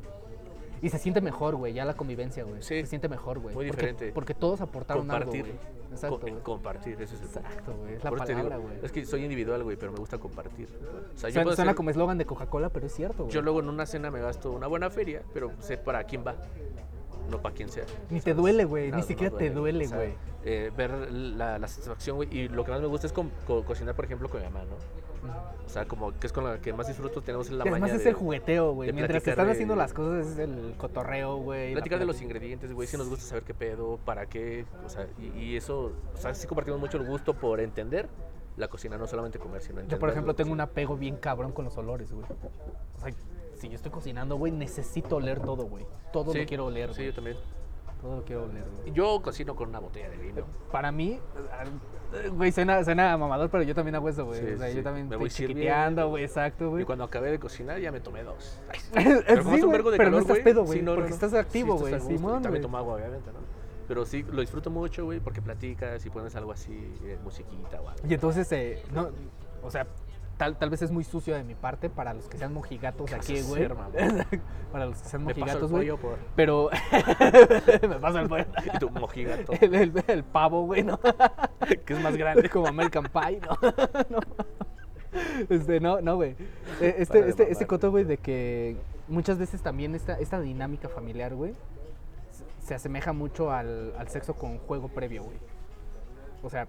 Y se siente mejor, güey, ya la convivencia, güey. Sí. Se siente mejor, güey. Muy porque, diferente. Porque todos aportaron algo, Compartir. güey. Exacto, Co- güey. compartir, ese es el. Exacto, güey. Es la Por palabra, güey. Es que soy individual, güey, pero me gusta compartir. O sea, yo Suena, suena como eslogan de Coca-Cola, pero es cierto, güey. Yo luego en una cena me gasto una buena feria, pero sé para quién va, no para quién sea. Ni te duele, güey. No, Ni no siquiera te duele, güey. eh, ver la, la satisfacción, güey. Y lo que más me gusta es co- co- cocinar, por ejemplo, con mi mamá, ¿no? O sea, como que es con la que más disfruto, tenemos la Y además es de el jugueteo, güey. Mientras platicar están de- haciendo las cosas es el cotorreo, güey. la platicar de los ingredientes, güey. Si nos gusta saber qué pedo, para qué, o sea, y, y eso, o sea, sí compartimos mucho el gusto por entender la cocina, no solamente comer, sino entender. Yo, por ejemplo, tengo un apego bien cabrón con los olores, güey. O sea, si yo estoy cocinando, güey, necesito oler todo, güey. Todo Sí, lo quiero oler, Sí, güey. yo también. Todo lo quiero oler, güey. Yo cocino con una botella de vino. Para mí, eh, güey, suena, suena mamador, pero yo también hago eso, güey. Sí, o sea, sí. yo también Me estoy voy chiquiteando, güey, exacto, güey. Y cuando acabé de cocinar ya me tomé dos. Ay, Sí, Pero hace un vergo de pero no calor, estás güey, pedo, güey, sí, no, no, porque no. estás activo, Sí, güey, estás. Simón, Y También tomo agua, obviamente, ¿no? Pero sí, lo disfruto mucho, güey, porque platicas y pones algo así, eh, musiquita o algo. Y entonces, eh, no, o sea, tal, tal vez es muy sucio de mi parte para los que sean mojigatos ¿Qué vas aquí, güey. para los que sean Me mojigatos, güey. por... Pero me pasa el pollo. Y tu mojigato. El, el- el pavo, güey, ¿no? que es más grande. Como American Pie, ¿no? no. Este, no, no, güey. Eh, Para Este, este, mamar. este coto, güey, de que muchas veces también esta, esta dinámica familiar, güey, se- se asemeja mucho al, al sexo con juego previo, güey. O sea,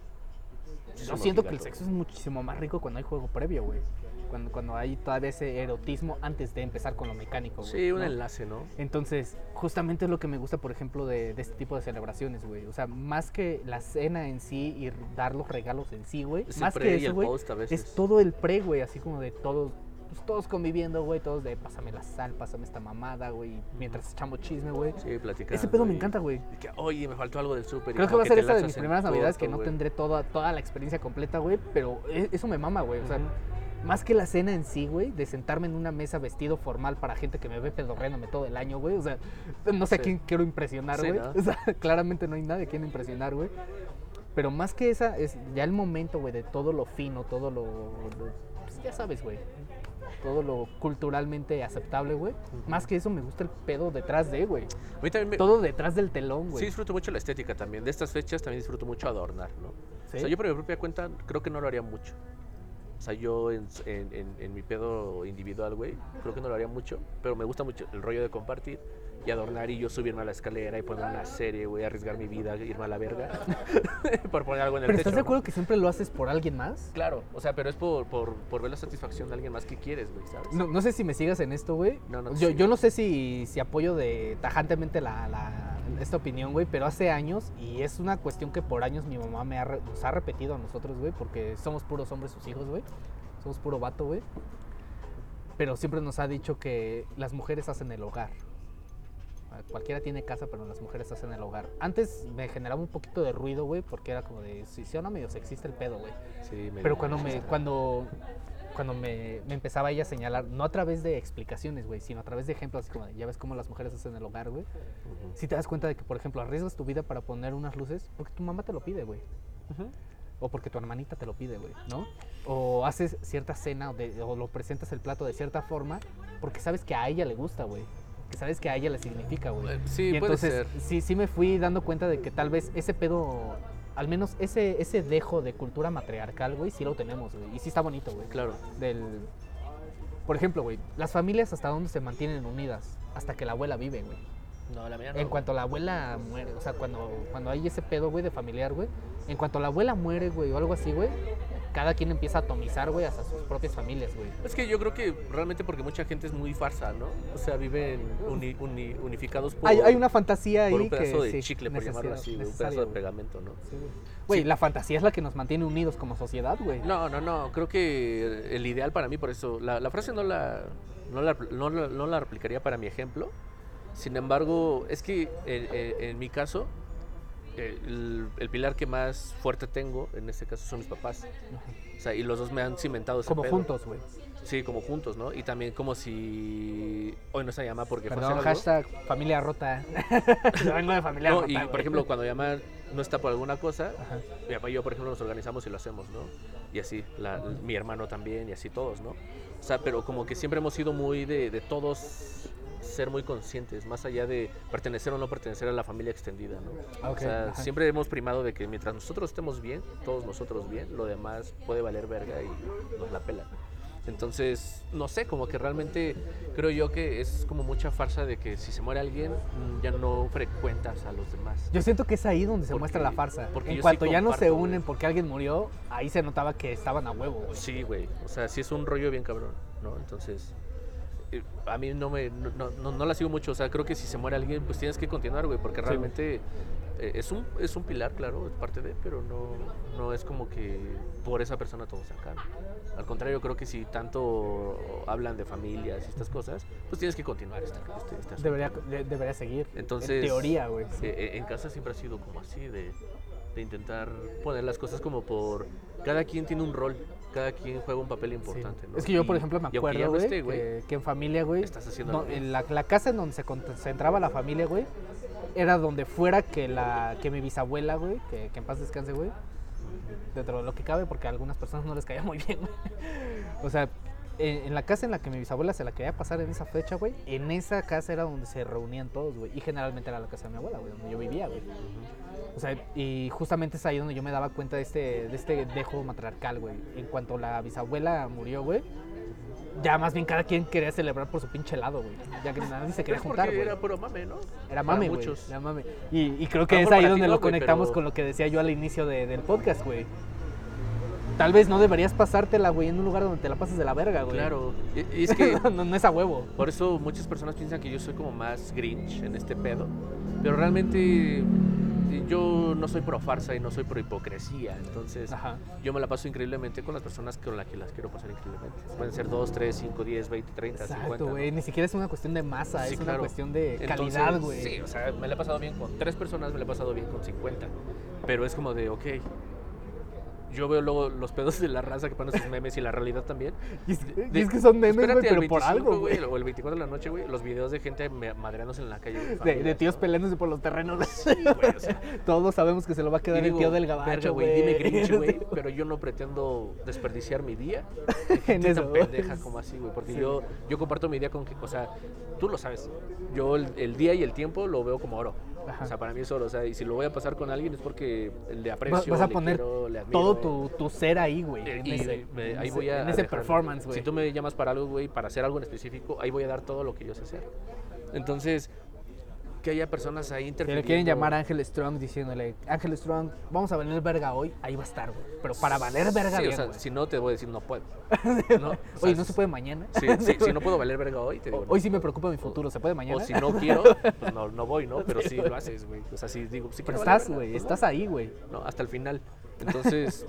Sí, yo siento que el sexo es muchísimo más rico cuando hay juego previo, güey. Cuando, cuando hay todavía ese erotismo antes de empezar con lo mecánico, güey. Sí, un ¿no? enlace, ¿no? Entonces, justamente es lo que me gusta, por ejemplo, de, de este tipo de celebraciones, güey. O sea, más que la cena en sí y dar los regalos en sí, güey. Es el Más pre que y el güey. post a veces. Es todo el pre, güey. Así como de todo, pues, todos conviviendo, güey, todos de pásame la sal, pásame esta mamada, güey, mientras echamos chisme, güey. Sí, platicando. Ese pedo me encanta, güey. y que, Oye, me faltó algo del súper. Creo que va a ser esta de mis primeras navidades que no güey. tendré toda, toda la experiencia completa, güey, pero e- eso me mama, güey. O sea, más que la cena en sí, güey, de sentarme en una mesa vestido formal para gente que me ve pedorreándome todo el año, güey. O sea, no sé a quién quiero impresionar, Sí, güey. ¿no? O sea, claramente no hay nadie a quien impresionar, güey. Pero más que esa, es ya el momento, güey, de todo lo fino, todo lo. lo- pues, ya sabes, güey. Todo lo culturalmente aceptable, güey. Más que eso, me gusta el pedo detrás de, güey. A mí también me, Todo detrás del telón, Sí, güey. disfruto mucho la estética también. De estas fechas también disfruto mucho adornar, ¿no? ¿Sí? O sea, yo por mi propia cuenta creo que no lo haría mucho. O sea, yo en, en- en- en mi pedo individual, güey, creo que no lo haría mucho. Pero me gusta mucho el rollo de compartir y adornar y yo subirme a la escalera y poner una serie, güey, arriesgar mi vida, irme a la verga por poner algo en el Pero techo. ¿estás de ¿no? acuerdo que siempre lo haces por alguien más? Claro, o sea, pero es por, por, por ver la satisfacción de alguien más que quieres, güey, ¿sabes? No, no sé si me sigas en esto, güey. No, no yo, sigo. yo no sé si, si apoyo de tajantemente la, la- esta opinión, güey, pero hace años, y es una cuestión que por años mi mamá me ha, re- nos ha repetido a nosotros, güey, porque somos puros hombres sus hijos, güey. Somos puro vato, güey. Pero siempre nos ha dicho que las mujeres hacen el hogar. Cualquiera tiene casa, pero las mujeres hacen el hogar. Antes me generaba un poquito de ruido, güey, porque era como de, si sí o no, medio sexista el pedo, güey. Sí, Pero cuando me, cuando, cuando me, me empezaba ella a señalar, no a través de explicaciones, güey, sino a través de ejemplos, así como de, ya ves cómo las mujeres hacen el hogar, güey. Si te das cuenta de que, por ejemplo, arriesgas tu vida para poner unas luces, porque tu mamá te lo pide, güey. O porque tu hermanita te lo pide, güey, ¿no? O haces cierta cena o, de- o lo presentas el plato de cierta forma porque sabes que a ella le gusta, güey. Que sabes que a ella le significa, güey. Eh, sí, y puede entonces, ser. sí, sí me fui dando cuenta de que tal vez ese pedo, al menos ese, ese dejo de cultura matriarcal, güey, sí lo tenemos, güey. Y sí está bonito, güey. Claro. Del... Por ejemplo, güey, las familias hasta dónde se mantienen unidas, hasta que la abuela vive, güey. No, la mía no. En cuanto la abuela muere, o sea, cuando, cuando hay ese pedo, güey, de familiar, güey, en cuanto la abuela muere, güey, o algo así, güey, cada quien empieza a atomizar, güey, hasta sus propias familias, güey. Es que yo creo que realmente porque mucha gente es muy farsa, ¿no? O sea, viven uni- uni- unificados por, Hay, hay una fantasía ahí por un pedazo que, de sí, chicle, por llamarlo así, un pedazo de pegamento, ¿no? Sí, güey. Sí. la fantasía es la que nos mantiene unidos como sociedad, güey. No, no, no, creo que el ideal para mí, por eso, la, la frase no la, no, la, no, la- no la replicaría para mi ejemplo. Sin embargo, es que en, en- en mi caso, el, el pilar que más fuerte tengo, en este caso, son mis papás. O sea, y los dos me han cimentado ese Como pedo. juntos, güey. Sí, como juntos, ¿no? Y también como si... Hoy no se llama porque Perdón, algo. hashtag familia rota. Yo vengo de familia No, rota, y por ejemplo, cuando llama no está por alguna cosa, Ajá. mi papá y yo, por ejemplo, nos organizamos y lo hacemos, ¿no? Y así, la- mi hermano también, y así todos, ¿no? O sea, pero como que siempre hemos sido muy de, de todos ser muy conscientes, más allá de pertenecer o no pertenecer a la familia extendida, ¿no? Ah, ok, O sea, ajá. siempre hemos primado de que mientras nosotros estemos bien, todos nosotros bien, lo demás puede valer verga y nos la pela. Entonces, no sé, como que realmente creo yo que es como mucha farsa de que si se muere alguien, mm, ya no frecuentas a los demás. Yo siento que es ahí donde se Porque- muestra la farsa. porque En yo sí cuanto ya no se unen porque alguien murió, ahí se notaba que estaban a huevo, güey. Sí, güey. O sea, sí es un rollo bien cabrón, ¿no? Entonces, a mí no me no, no- la sigo mucho. O sea, creo que si se muere alguien, pues tienes que continuar, güey, porque Sí, realmente eh, es, un, es un pilar, claro, es parte de, pero no, no es como que por esa persona todo se acabe. Al contrario, creo que si tanto hablan de familias y estas cosas, pues tienes que continuar esta, este, este asunto. Debería, de- debería seguir. Entonces, en teoría, güey. sí. Eh, eh, en casa siempre ha sido como así, de, de intentar poner las cosas como por... Cada quien tiene un rol, cada quien juega un papel Sí. importante. ¿no? Es que yo, por ejemplo, me acuerdo, güey, que, que en familia, güey, no, en la, la casa en donde se concentraba la familia, güey, era donde fuera que la que mi bisabuela, güey, que, que en paz descanse, güey, dentro de lo que cabe, porque a algunas personas no les caía muy bien, güey. O sea, en, en la casa en la que mi bisabuela se la quería pasar en esa fecha, güey, en esa casa era donde se reunían todos, güey, y generalmente era la casa de mi abuela, güey, donde yo vivía, güey. O sea, y justamente es ahí donde yo me daba cuenta de este, de este dejo matriarcal, güey. En cuanto la bisabuela murió, güey, ya más bien cada quien quería celebrar por su pinche lado, güey. Ya que nadie se quería juntar, porque güey. era puro mame, ¿no? Era mame, güey. Era mame. Y, y creo que es ahí donde lo conectamos pero- con lo que decía yo al inicio de- del podcast, güey. Tal vez no deberías pasártela, güey, en un lugar donde te la pases de la verga, güey. Claro. Es que no, no es a huevo. por eso muchas personas piensan que yo soy como más grinch en este pedo. Pero realmente eh, yo no soy pro farsa y no soy pro hipocresía, entonces Ajá. yo me la paso increíblemente con las personas con las que las quiero pasar increíblemente. Pueden ser 2, 3, 5, 10, 20, 30, 50. Exacto, ¿no? güey. Ni siquiera es una cuestión de masa, Sí, es una claro. cuestión de calidad, güey. Sí, o sea, me la he pasado bien con tres personas, me la he pasado bien con 50. Pero es como de, ok. Yo veo luego los pedos de la raza que ponen sus memes y la realidad también. Y es, De- y es que son memes, al pero por 25, algo, güey. O el 24 de la noche, güey, los videos de gente madreándose en la calle. güey, De, tíos ¿no? peleándose por los terrenos. Sí, güey, o sea, Todos sabemos que se lo va a quedar el digo, tío del "Verga, gabacho, güey. Dime Grinch, güey, pero yo no pretendo desperdiciar mi día en eso. tan pendeja como así, güey. Porque Sí. yo, yo comparto mi día con que, o sea, tú lo sabes. Yo el, el día y el tiempo lo veo como oro. Ajá. O sea, para mí es oro. O sea, y si lo voy a pasar con alguien es porque le aprecio, Vas a le poner quiero, le admiro, todo güey. tu, tu ser ahí, güey. Eh, en y ese- me- en ahí ese- voy a En ese dejar- performance, güey. Si tú me llamas para algo, güey, para hacer algo en específico, ahí voy a dar todo lo que yo sé hacer. Entonces, que haya personas ahí interfiriendo. le quieren llamar a Ángel Strong diciéndole, Ángel Strong, vamos a valer verga hoy, ahí va a estar, güey. Pero para valer verga Sí, bien, o sea, si no te voy a decir no puedo. ¿no? O sea, Oye, ¿no se puede mañana? Sí, sí, si no puedo valer verga hoy, te digo. no. Hoy sí me preocupa mi futuro, ¿se puede mañana? O si no quiero, pues no, no voy, ¿no? Pero sí lo haces, güey. O sea, sí digo, sí Pero estás, güey, pues, estás ahí, güey. No, hasta el final. Entonces,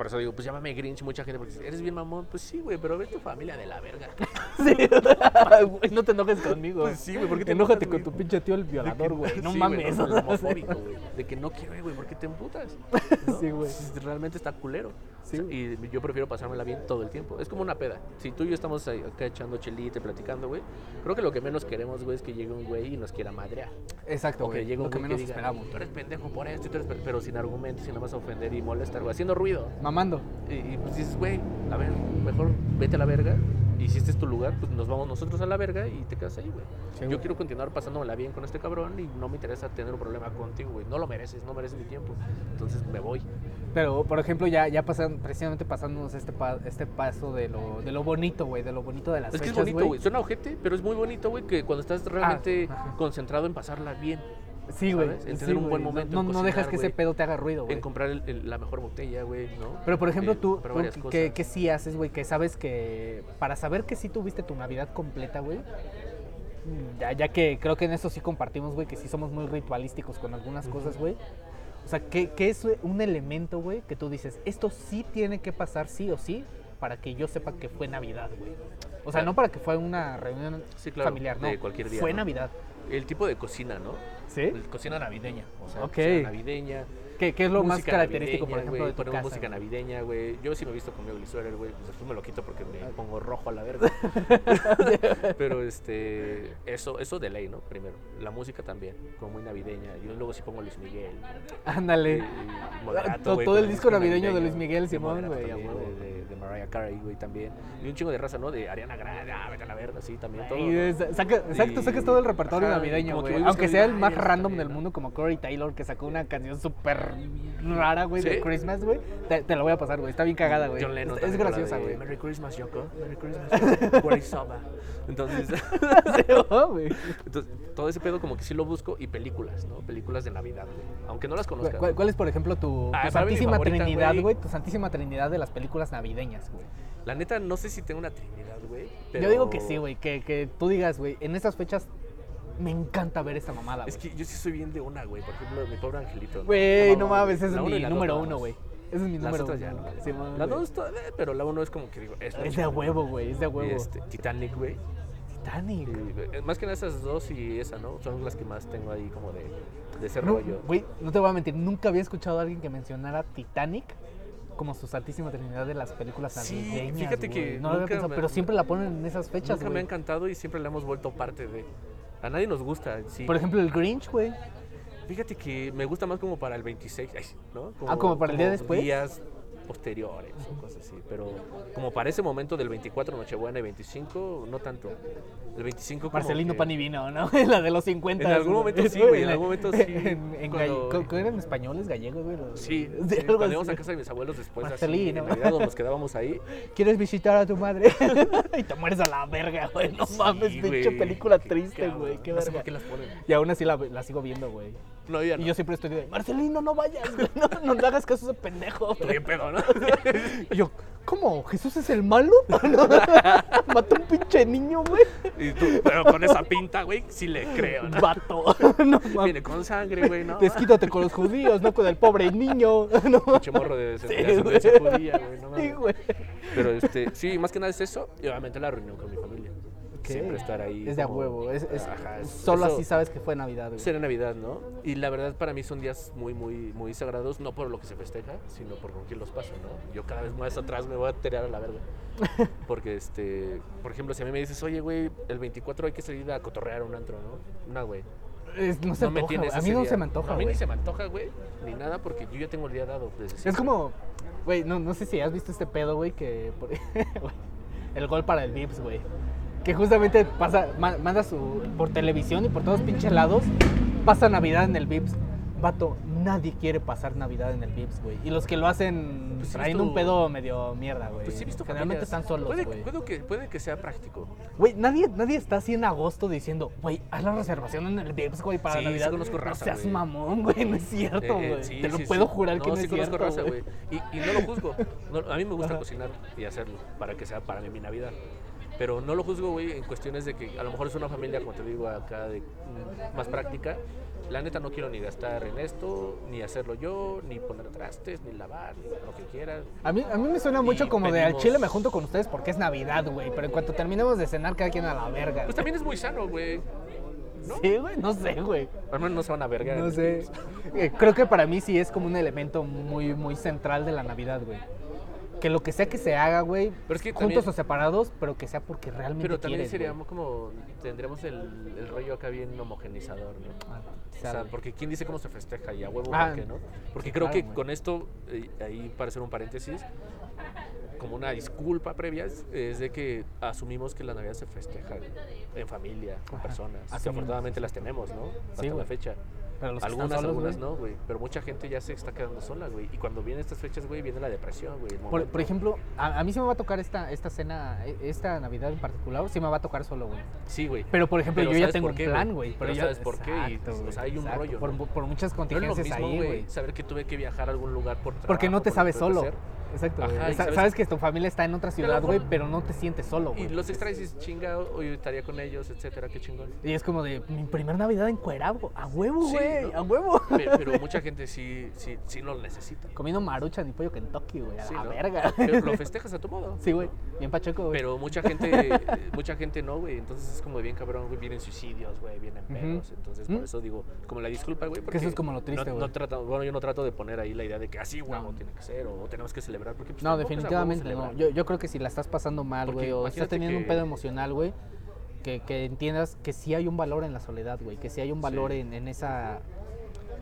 por eso digo, pues llámame Grinch, mucha gente, porque dice, eres bien mamón. Pues sí, güey, pero ve tu familia de la verga. Sí, güey, no te enojes conmigo. Pues sí, güey, ¿por qué te Enójate con tu pinche tío el violador, güey. No sí, mames. no, el homofóbico, güey. De que no quiero, güey, ¿por qué te emputas? ¿No? Sí, güey. Realmente está culero. Sí, O sea, y yo prefiero pasármela bien todo el tiempo. Es como una peda. Si tú y yo estamos acá echando chelita y platicando, güey, creo que lo que menos queremos, güey, es que llegue un güey y nos quiera madrear. Exacto, güey. Lo un que menos diga, esperamos. Tú eres pendejo por esto, y tú eres pe-", pero sin argumentos, sin nada más ofender y molestar, güey, haciendo ruido. Mamando. Y, y, pues dices, güey, a ver, mejor vete a la verga. Y si este es tu lugar, pues nos vamos nosotros a la verga y te quedas ahí, güey. Sí, Yo quiero continuar pasándomela bien con este cabrón y no me interesa tener un problema contigo, güey. No lo mereces, no mereces mi tiempo. Entonces me voy. Pero, por ejemplo, ya, ya pasan, precisamente pasándonos este, pa- este paso de lo, de lo bonito, güey, de lo bonito de las es que es fechas, bonito, güey. Suena ojete, pero es muy bonito, güey, que cuando estás realmente Ah, ajá. concentrado en pasarla bien, Sí, güey. En sí, tener un buen momento, No, dejas que ese pedo te haga ruido, güey. en comprar el- el- la mejor botella, güey, ¿no? Pero por ejemplo, Eh, tú, ¿qué, sí haces, güey? Que sabes que para saber que sí tuviste tu Navidad completa, güey. Ya, ya que creo que en eso sí compartimos, güey, que sí somos muy ritualísticos con algunas cosas, güey. O sea, ¿qué, qué es un elemento, güey, que tú dices, esto sí tiene que pasar sí o sí para que yo sepa que fue Navidad, güey? O sea, Claro. no para que fue una reunión Sí, claro, familiar, no. de cualquier día, Fue ¿no? Navidad. El tipo de cocina, ¿no? ¿Sí? Cocina navideña. O sea, cocina navideña. ¿Qué, qué es lo más característico, por ejemplo, de tu casa? música navideña, güey. Yo sí me he visto con mi sweater, güey. Pues después me lo quito porque Ah. me pongo rojo a la verga. Pero este, eso, eso de ley, ¿no? Primero. La música también, como muy navideña. Yo luego sí pongo Luis Miguel. Ándale. todo- el disco navideño de Luis Miguel, Simón, güey, de, Mariah Carey, güey, también. Y un chingo de raza, ¿no? De Ariana Grande, ah, vete a la verga, sí, también todo. Exacto, sacas todo el repertorio navideño, güey. Aunque sea el más "Ay, esto random también", del mundo, como Corey Taylor, que sacó una canción súper rara, güey, de ¿Sí? Christmas, güey. Te, te la voy a pasar, güey. Está bien cagada, güey. John Lennon Es, graciosa, de güey. Merry Christmas, Yoko. Merry Christmas, Saba? Entonces, entonces, todo ese pedo como que sí lo busco y películas, ¿no? Películas de Navidad, güey. Aunque no las conozca. ¿Cuál, cuál es, por ejemplo, tu, Ah, tu santísima favorita, trinidad, güey. güey? Tu santísima trinidad de las películas navideñas, güey. La neta, no sé si tengo una trinidad, güey. pero- Yo digo que sí, güey. Que, que tú digas, güey, en estas fechas me encanta ver esta mamada, Es güey. que yo sí soy bien de una, güey. Por ejemplo, mi pobre angelito. Güey, no mames, ese es La mi la número uno, güey. Ese es mi número uno. ya no. güey. Sí, mames, la dos, todavía, pero la uno es como que digo, es, la Es de huevo, güey. Es de huevo. este, Titanic, güey. Titanic. Eh, más que nada esas dos y esa, ¿no? Son las que más tengo ahí como de, de ese No, rollo. Güey, no te voy a mentir, nunca había escuchado a alguien que mencionara Titanic como su santísima trinidad de las películas Sí, navideñas. fíjate que no lo había pensado, me- pero siempre la ponen en esas fechas, Nunca me ha encantado y siempre le hemos vuelto parte de. A nadie nos gusta, sí. Por ejemplo, el Grinch, güey. Fíjate que me gusta más como para el 26, ay, ¿no? Ah, ¿como para el día después? Días posteriores o cosas así. Pero como para ese momento del 24, Nochebuena y 25, no tanto. El 25 como Marcelino que- Pan y Vino, ¿no? La de los 50. En algún momento sí, güey, en algún momento sí, En, en cuando- galle- ¿cómo- ¿Eran españoles, gallegos, güey? Sí, sí, cuando así. íbamos a casa de mis abuelos después, así, Marcelino. en Navidad, nos quedábamos ahí. ¿Quieres visitar a tu madre? y te mueres a la verga, güey. No mames, Sí, pinche güey, película qué triste, güey. Qué No sé verga. por qué las ponen. Y aún así la, la sigo viendo, güey. No Y yo siempre estoy de, Marcelino, no vayas, güey. No, no le hagas caso a ese pendejo. Estoy en pedo, ¿no? Y yo, ¿cómo? ¿Jesús es el malo? Mató un pinche niño, güey. Y tú, pero con esa pinta, güey, sí le creo, ¿no? Vato. No. Viene con sangre, güey, ¿no? Desquítate con los judíos, no con el pobre niño. No. Pinche morro de, de Sí, judía, güey, no Sí, güey. Pero este, sí, más que nada es eso y obviamente la reunión con mi familia. Siempre estar ahí. Es de a huevo. Es, es- Ajá, es- solo eso- así sabes que fue Navidad, güey. Será Navidad, ¿no? Y la verdad para mí son días muy, muy, muy sagrados, no por lo que se festeja, sino por con quién los paso, ¿no? Yo cada vez más atrás me voy a tirar a la verga. Porque, este, por ejemplo, si a mí me dices, oye, güey, el 24 hay que salir a cotorrear a un antro, ¿no? Una, güey. Es- no se No me antoja, tienes güey. A mí no día. se me antoja, A mí ni se me antoja, güey, ni nada, porque yo ya tengo el día dado. desde Es siempre. como, güey, no, no sé si has visto este pedo, güey, que el gol para el Vips, güey. Que justamente pasa, ma- manda su por televisión y por todos pinches lados, pasa Navidad en el Vips. Vato, nadie quiere pasar Navidad en el Vips, güey. Y los que lo hacen Pues sí visto- un pedo medio mierda, güey. Pues sí, visto Generalmente familias- están solos, puede, güey. puede que, puede que sea práctico. Güey, nadie, nadie está así en agosto diciendo, güey, haz la reservación en el Vips, güey, para Sí, sí Navidad. conozco no raza, seas güey. mamón, güey, no es cierto, Eh, eh, güey. sí, Te lo sí, puedo sí. jurar que no sí es conozco cierto, raza, güey. Y, y no lo juzgo. No, a mí me gusta Ajá. cocinar y hacerlo para que sea para mí mi Navidad. Pero no lo juzgo, güey, en cuestiones de que a lo mejor es una familia, como te digo, acá de mm, más práctica. La neta no quiero ni gastar en esto, ni hacerlo yo, ni poner trastes, ni lavar, ni lo que quieras. A mí, a mí me suena mucho Y como de al chile me junto con ustedes porque es Navidad, güey. Pero en cuanto terminemos de cenar, cada quien a la verga. Pues también es muy sano, güey. ¿no? Sí, güey, no sé, güey. Al menos no se van a verga. No sé. Eh, Creo que para mí sí es como un elemento muy, muy central de la Navidad, güey. Que lo que sea que se haga, güey, Pero es que juntos también- o separados, pero que sea porque realmente Pero también quieres, güey. seríamos como, tendríamos el, el rollo acá bien homogenizador, ¿no? Ah, O sea, porque quién dice cómo se festeja y a huevo Ah, por qué, ¿no? Porque creo claro, que güey. con esto, eh, ahí para hacer un paréntesis, como una disculpa previa, es, de que asumimos que la Navidad se festeja en familia, con Ajá, personas. Que afortunadamente las tenemos, ¿no? Hasta Sí, la fecha. Pero los Algunas, solos, algunas güey. no, güey. Pero mucha gente ya se está quedando sola, güey. Y cuando vienen estas fechas, güey, viene la depresión, güey. Por, por ejemplo, a, a mí sí me va a tocar esta, esta cena, e- esta Navidad en particular, sí me va a tocar solo, güey. Sí, güey. Pero por ejemplo, Pero yo ya ¿sabes tengo un qué, plan, güey? Pero ya- ¿sabes por qué? Y, o sea, hay un exacto. rollo, Por, ¿no? por muchas No es lo contingencias mismo, ahí, güey, saber que tuve que viajar a algún lugar por trabajo. Porque no te por sabes solo. Exacto, güey. Ajá, y sabes- sabes... que tu familia está en otra ciudad, güey, pero no te sientes solo, Y güey. los extraes y dices, chinga, hoy estaría con ellos, etcétera, qué chingón. Y es como de mi primer Navidad en Cuerabo. A huevo, Sí, güey. ¿no? A huevo. Pero, pero mucha gente sí, sí, sí no lo necesita. Comiendo maruchan y pollo Kentucky, güey. A Sí, la ¿no? verga. Pero lo festejas a tu modo. Sí, güey. Bien pacheco, güey. Pero mucha gente, mucha gente no, güey. Entonces es como bien cabrón, güey. Vienen suicidios, güey. Vienen pedos. Entonces por ¿Mm? eso digo, como la disculpa, güey. Que porque eso es como lo triste, no- güey. no trato- bueno, yo no trato de poner ahí la idea de que así, güey, No. tiene que ser. O tenemos que celebrar. Porque, pues, No, definitivamente no. Yo, yo creo que si la estás pasando mal, güey, o estás teniendo un pedo emocional, güey, que, que entiendas que sí hay un valor en la soledad, güey, que sí hay un valor Sí. en, en esa...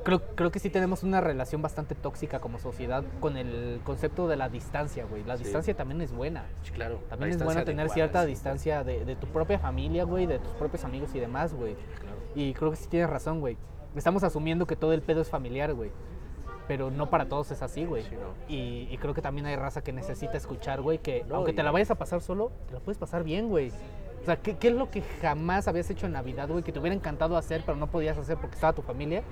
Creo, creo que sí tenemos una relación bastante tóxica como sociedad con el concepto de la distancia, güey. La Sí. distancia también es buena. Sí, claro. la También es bueno tener cierta sí, distancia de, de tu propia familia, güey, de tus propios amigos y demás, güey. Claro. Y creo que sí tienes razón, güey. Estamos asumiendo que todo el pedo es familiar, güey. Pero no para todos es así, güey. Sí, no. y, y creo que también hay raza que necesita escuchar, güey, que No, aunque te la vayas a pasar solo, te la puedes pasar bien, güey. O sea, ¿qué, qué es lo que jamás habías hecho en Navidad, güey? Que te hubiera encantado hacer, pero no podías hacer porque estaba tu familia.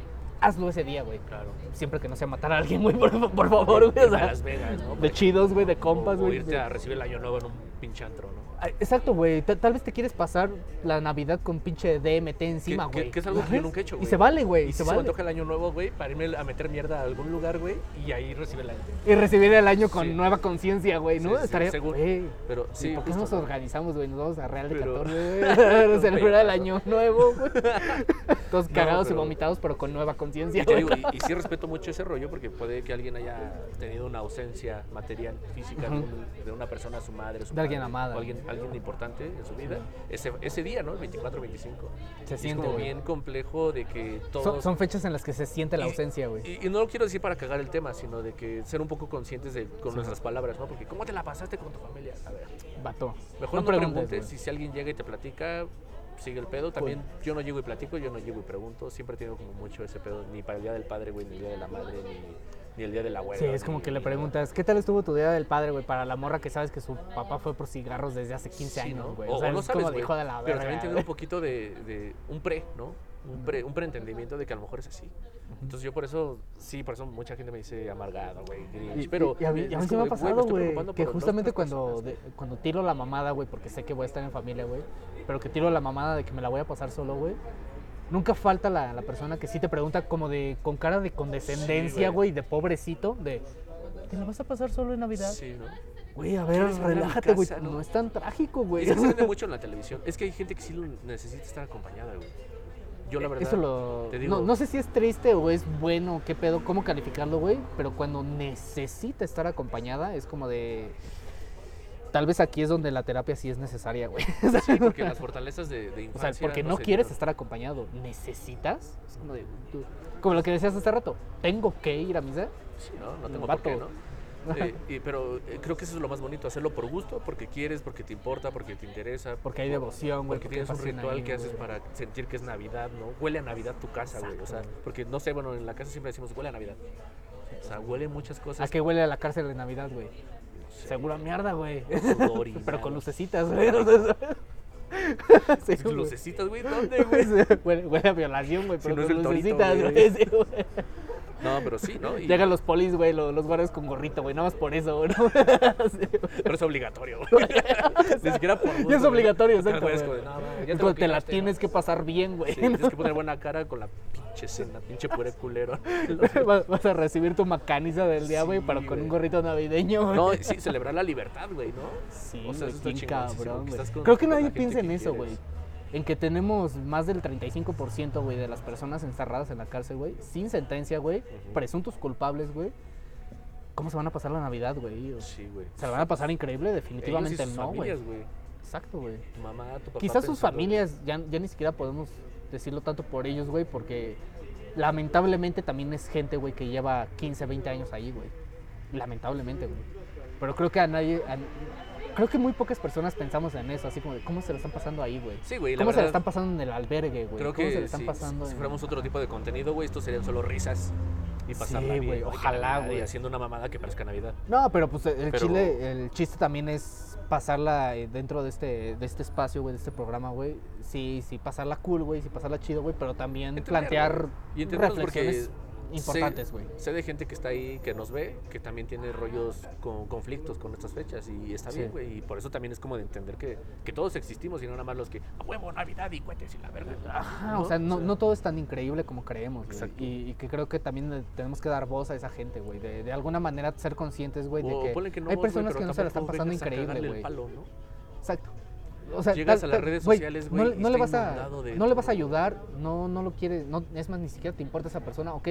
Hazlo ese día, güey. Claro. Siempre que no sea matar a alguien, güey, por, por favor, güey. o sea, Las Vegas, ¿no? de chidos, güey, de compas, güey. irte a recibir el año nuevo en un pinche antro, ¿no? Ah, Exacto, güey. Ta- Tal vez te quieres pasar la Navidad con pinche DMT encima, güey. que es algo que yo nunca he hecho, Y güey. se vale, güey. Y Y si se se me vale. antoja el año nuevo, güey, para irme a meter mierda a algún lugar, güey, y ahí recibir el año. Y recibir el año con Sí. nueva conciencia, güey, ¿no? Sí, sí, Estaría. seguro. Pero Sí, ¿Por qué justo, nos organizamos, güey? Nos vamos a Real de Pero- 14, güey. celebrar el año nuevo, güey. Todos No, cagados y vomitados, pero con nueva conciencia. Y, y, y sí respeto mucho ese rollo porque puede que alguien haya tenido una ausencia material, física de, Ujú. un- de una persona, su madre, su De alguien padre, amada. o alguien, alguien importante en su vida, ese, ese día, ¿no? El 24, 25. Se Y es siente, como bien complejo de que todos... Son, son fechas en las que se siente la Y- ausencia, güey. Y, y no lo quiero decir para cagar el tema, sino de que ser un poco conscientes de, con nuestras palabras, ¿no? Porque ¿cómo te la pasaste con tu familia? A ver, Vato. mejor no, preguntes, preguntes, si, si alguien llega y te platica, sigue el pedo. También yo no llego y platico, yo no llego y pregunto. Siempre tengo como mucho ese pedo, ni para el Día del Padre, güey, ni el Día de la Madre, ni, ni el Día de la abuela. Sí, es como que le preguntas, ¿qué tal estuvo tu día del padre, güey? Para la morra que sabes que su papá fue por cigarros desde hace 15 Sí, años, ¿no? güey. O, O sea, no es sabes, como de hijo de la Pero verga, también güey. un poquito de, de un pre, ¿no? un, pre- un preentendimiento de que a lo mejor es así. Entonces yo por eso, sí, por eso mucha gente me dice amargado, güey, Grinch, pero... y- y a mí, y a mí me ha pasado, güey, que justamente cuando, de- cuando tiro la mamada, güey, porque sé que voy a estar en familia, güey, pero que tiro la mamada de que me la voy a pasar solo, güey. Nunca falta la, la persona que sí te pregunta como de con cara de condescendencia, güey. de pobrecito, de ¿te la vas a pasar solo en Navidad? Sí, ¿no? Güey, a ver, ¿Quieres venir a mi relájate, güey, no? no? es tan trágico, güey. se vende mucho en la televisión. Es que hay gente que sí lo necesita estar acompañada, güey. Yo la verdad... Eso lo... te digo, no, no sé si es triste o es bueno, qué pedo, cómo calificarlo, güey, pero cuando necesita estar acompañada es como de... Tal vez aquí es donde la terapia sí es necesaria, güey. Sí, porque las fortalezas de, de O infancia... sea, porque no quieres estar acompañado, necesitas. Es como, de, tú- como lo que decías hace rato, tengo que ir a misa. Sí, no, no tengo por qué, ¿no? Eh, pero eh, creo que eso es lo más bonito, hacerlo por gusto, porque quieres, porque te importa, porque te interesa. Porque hay devoción, güey. Porque porque tienes un ritual ahí, que haces para sentir que es Navidad, ¿no? Huele a Navidad tu casa, güey. O sea, porque no sé, bueno, en la casa siempre decimos huele a Navidad. O sea, huele muchas cosas. ¿A qué huele a la cárcel de Navidad, güey? Seguro mierda, güey. Pero con lucecitas, güey. Sí, lucecitas, güey, ¿dónde, güey? huele, huele a violación, güey, Si pero no es con lucecitas, güey. Güey. güey. No, pero sí, ¿no? Y- Llegan los polis, güey, los, los guardias con gorrito, güey, nada más por eso, güey. ¿no? Sí, güey. Pero es obligatorio, güey. Ni siquiera por gusto, Y es güey. obligatorio, Ajá, exacto. güey, güey. no, güey, ya te te la tienes que pasar bien, güey. Sí, tienes que poner buena cara con la pinche cena, pinche puré culero. Vas vas a recibir tu macaniza del día, güey, Sí, pero con güey. un gorrito navideño, güey. No, sí, celebrar la libertad, güey, ¿no? Sí, O sea, güey, eso está cabrón, güey. Creo que nadie piensa en eso, güey. En que tenemos más del 35%, güey, de las personas encerradas en la cárcel, güey, sin sentencia, güey, presuntos culpables, güey. ¿Cómo se van a pasar la Navidad, güey? Sí, güey. ¿Se la van a pasar increíble? Ellos y Definitivamente sus no, güey. Exacto, güey. Tu mamá, tu papá. Quizás sus familias, ya, ya ni siquiera podemos decirlo tanto por ellos, güey, porque lamentablemente también es gente, güey, que lleva 15, 20 años ahí, güey. Lamentablemente, güey. Pero creo que a nadie, a- creo que muy pocas personas pensamos en eso, así como de cómo se lo están pasando ahí, güey. Sí, güey, ¿Cómo se lo están pasando en el albergue, güey? Creo ¿Cómo se que lo están si, pasando si en- fuéramos otro tipo de contenido, güey, esto serían solo risas y pasarla Sí, güey, que ojalá, güey. Haciendo una mamada que parezca Navidad. No, pero pues el Pero- chile, el chiste también es pasarla eh, dentro de este, de este espacio, güey, de este programa, güey. Sí, sí, pasarla cool, güey, sí, pasarla chido, güey, pero también plantear. Y reflexiones porque importantes, güey. Sé de gente que está ahí, que nos ve, que también tiene rollos con conflictos con estas fechas y está Sí. bien, güey. Y por eso también es como de entender que, que todos existimos y no nada más los que, a huevo, Navidad y cohetes y la verga. Ajá, o sea, no, no todo es tan increíble como creemos, güey. Y, y que creo que también tenemos que dar voz a esa gente, güey. De, de alguna manera ser conscientes, güey, de que, ponle que no hay vos, personas que no se la están pasando increíble, güey. Exacto. O sea, Llegas tal- a las redes sociales, no, güey, y no le vas a no le vas a ayudar, no no lo quieres, no es más ni siquiera te importa esa persona, ok.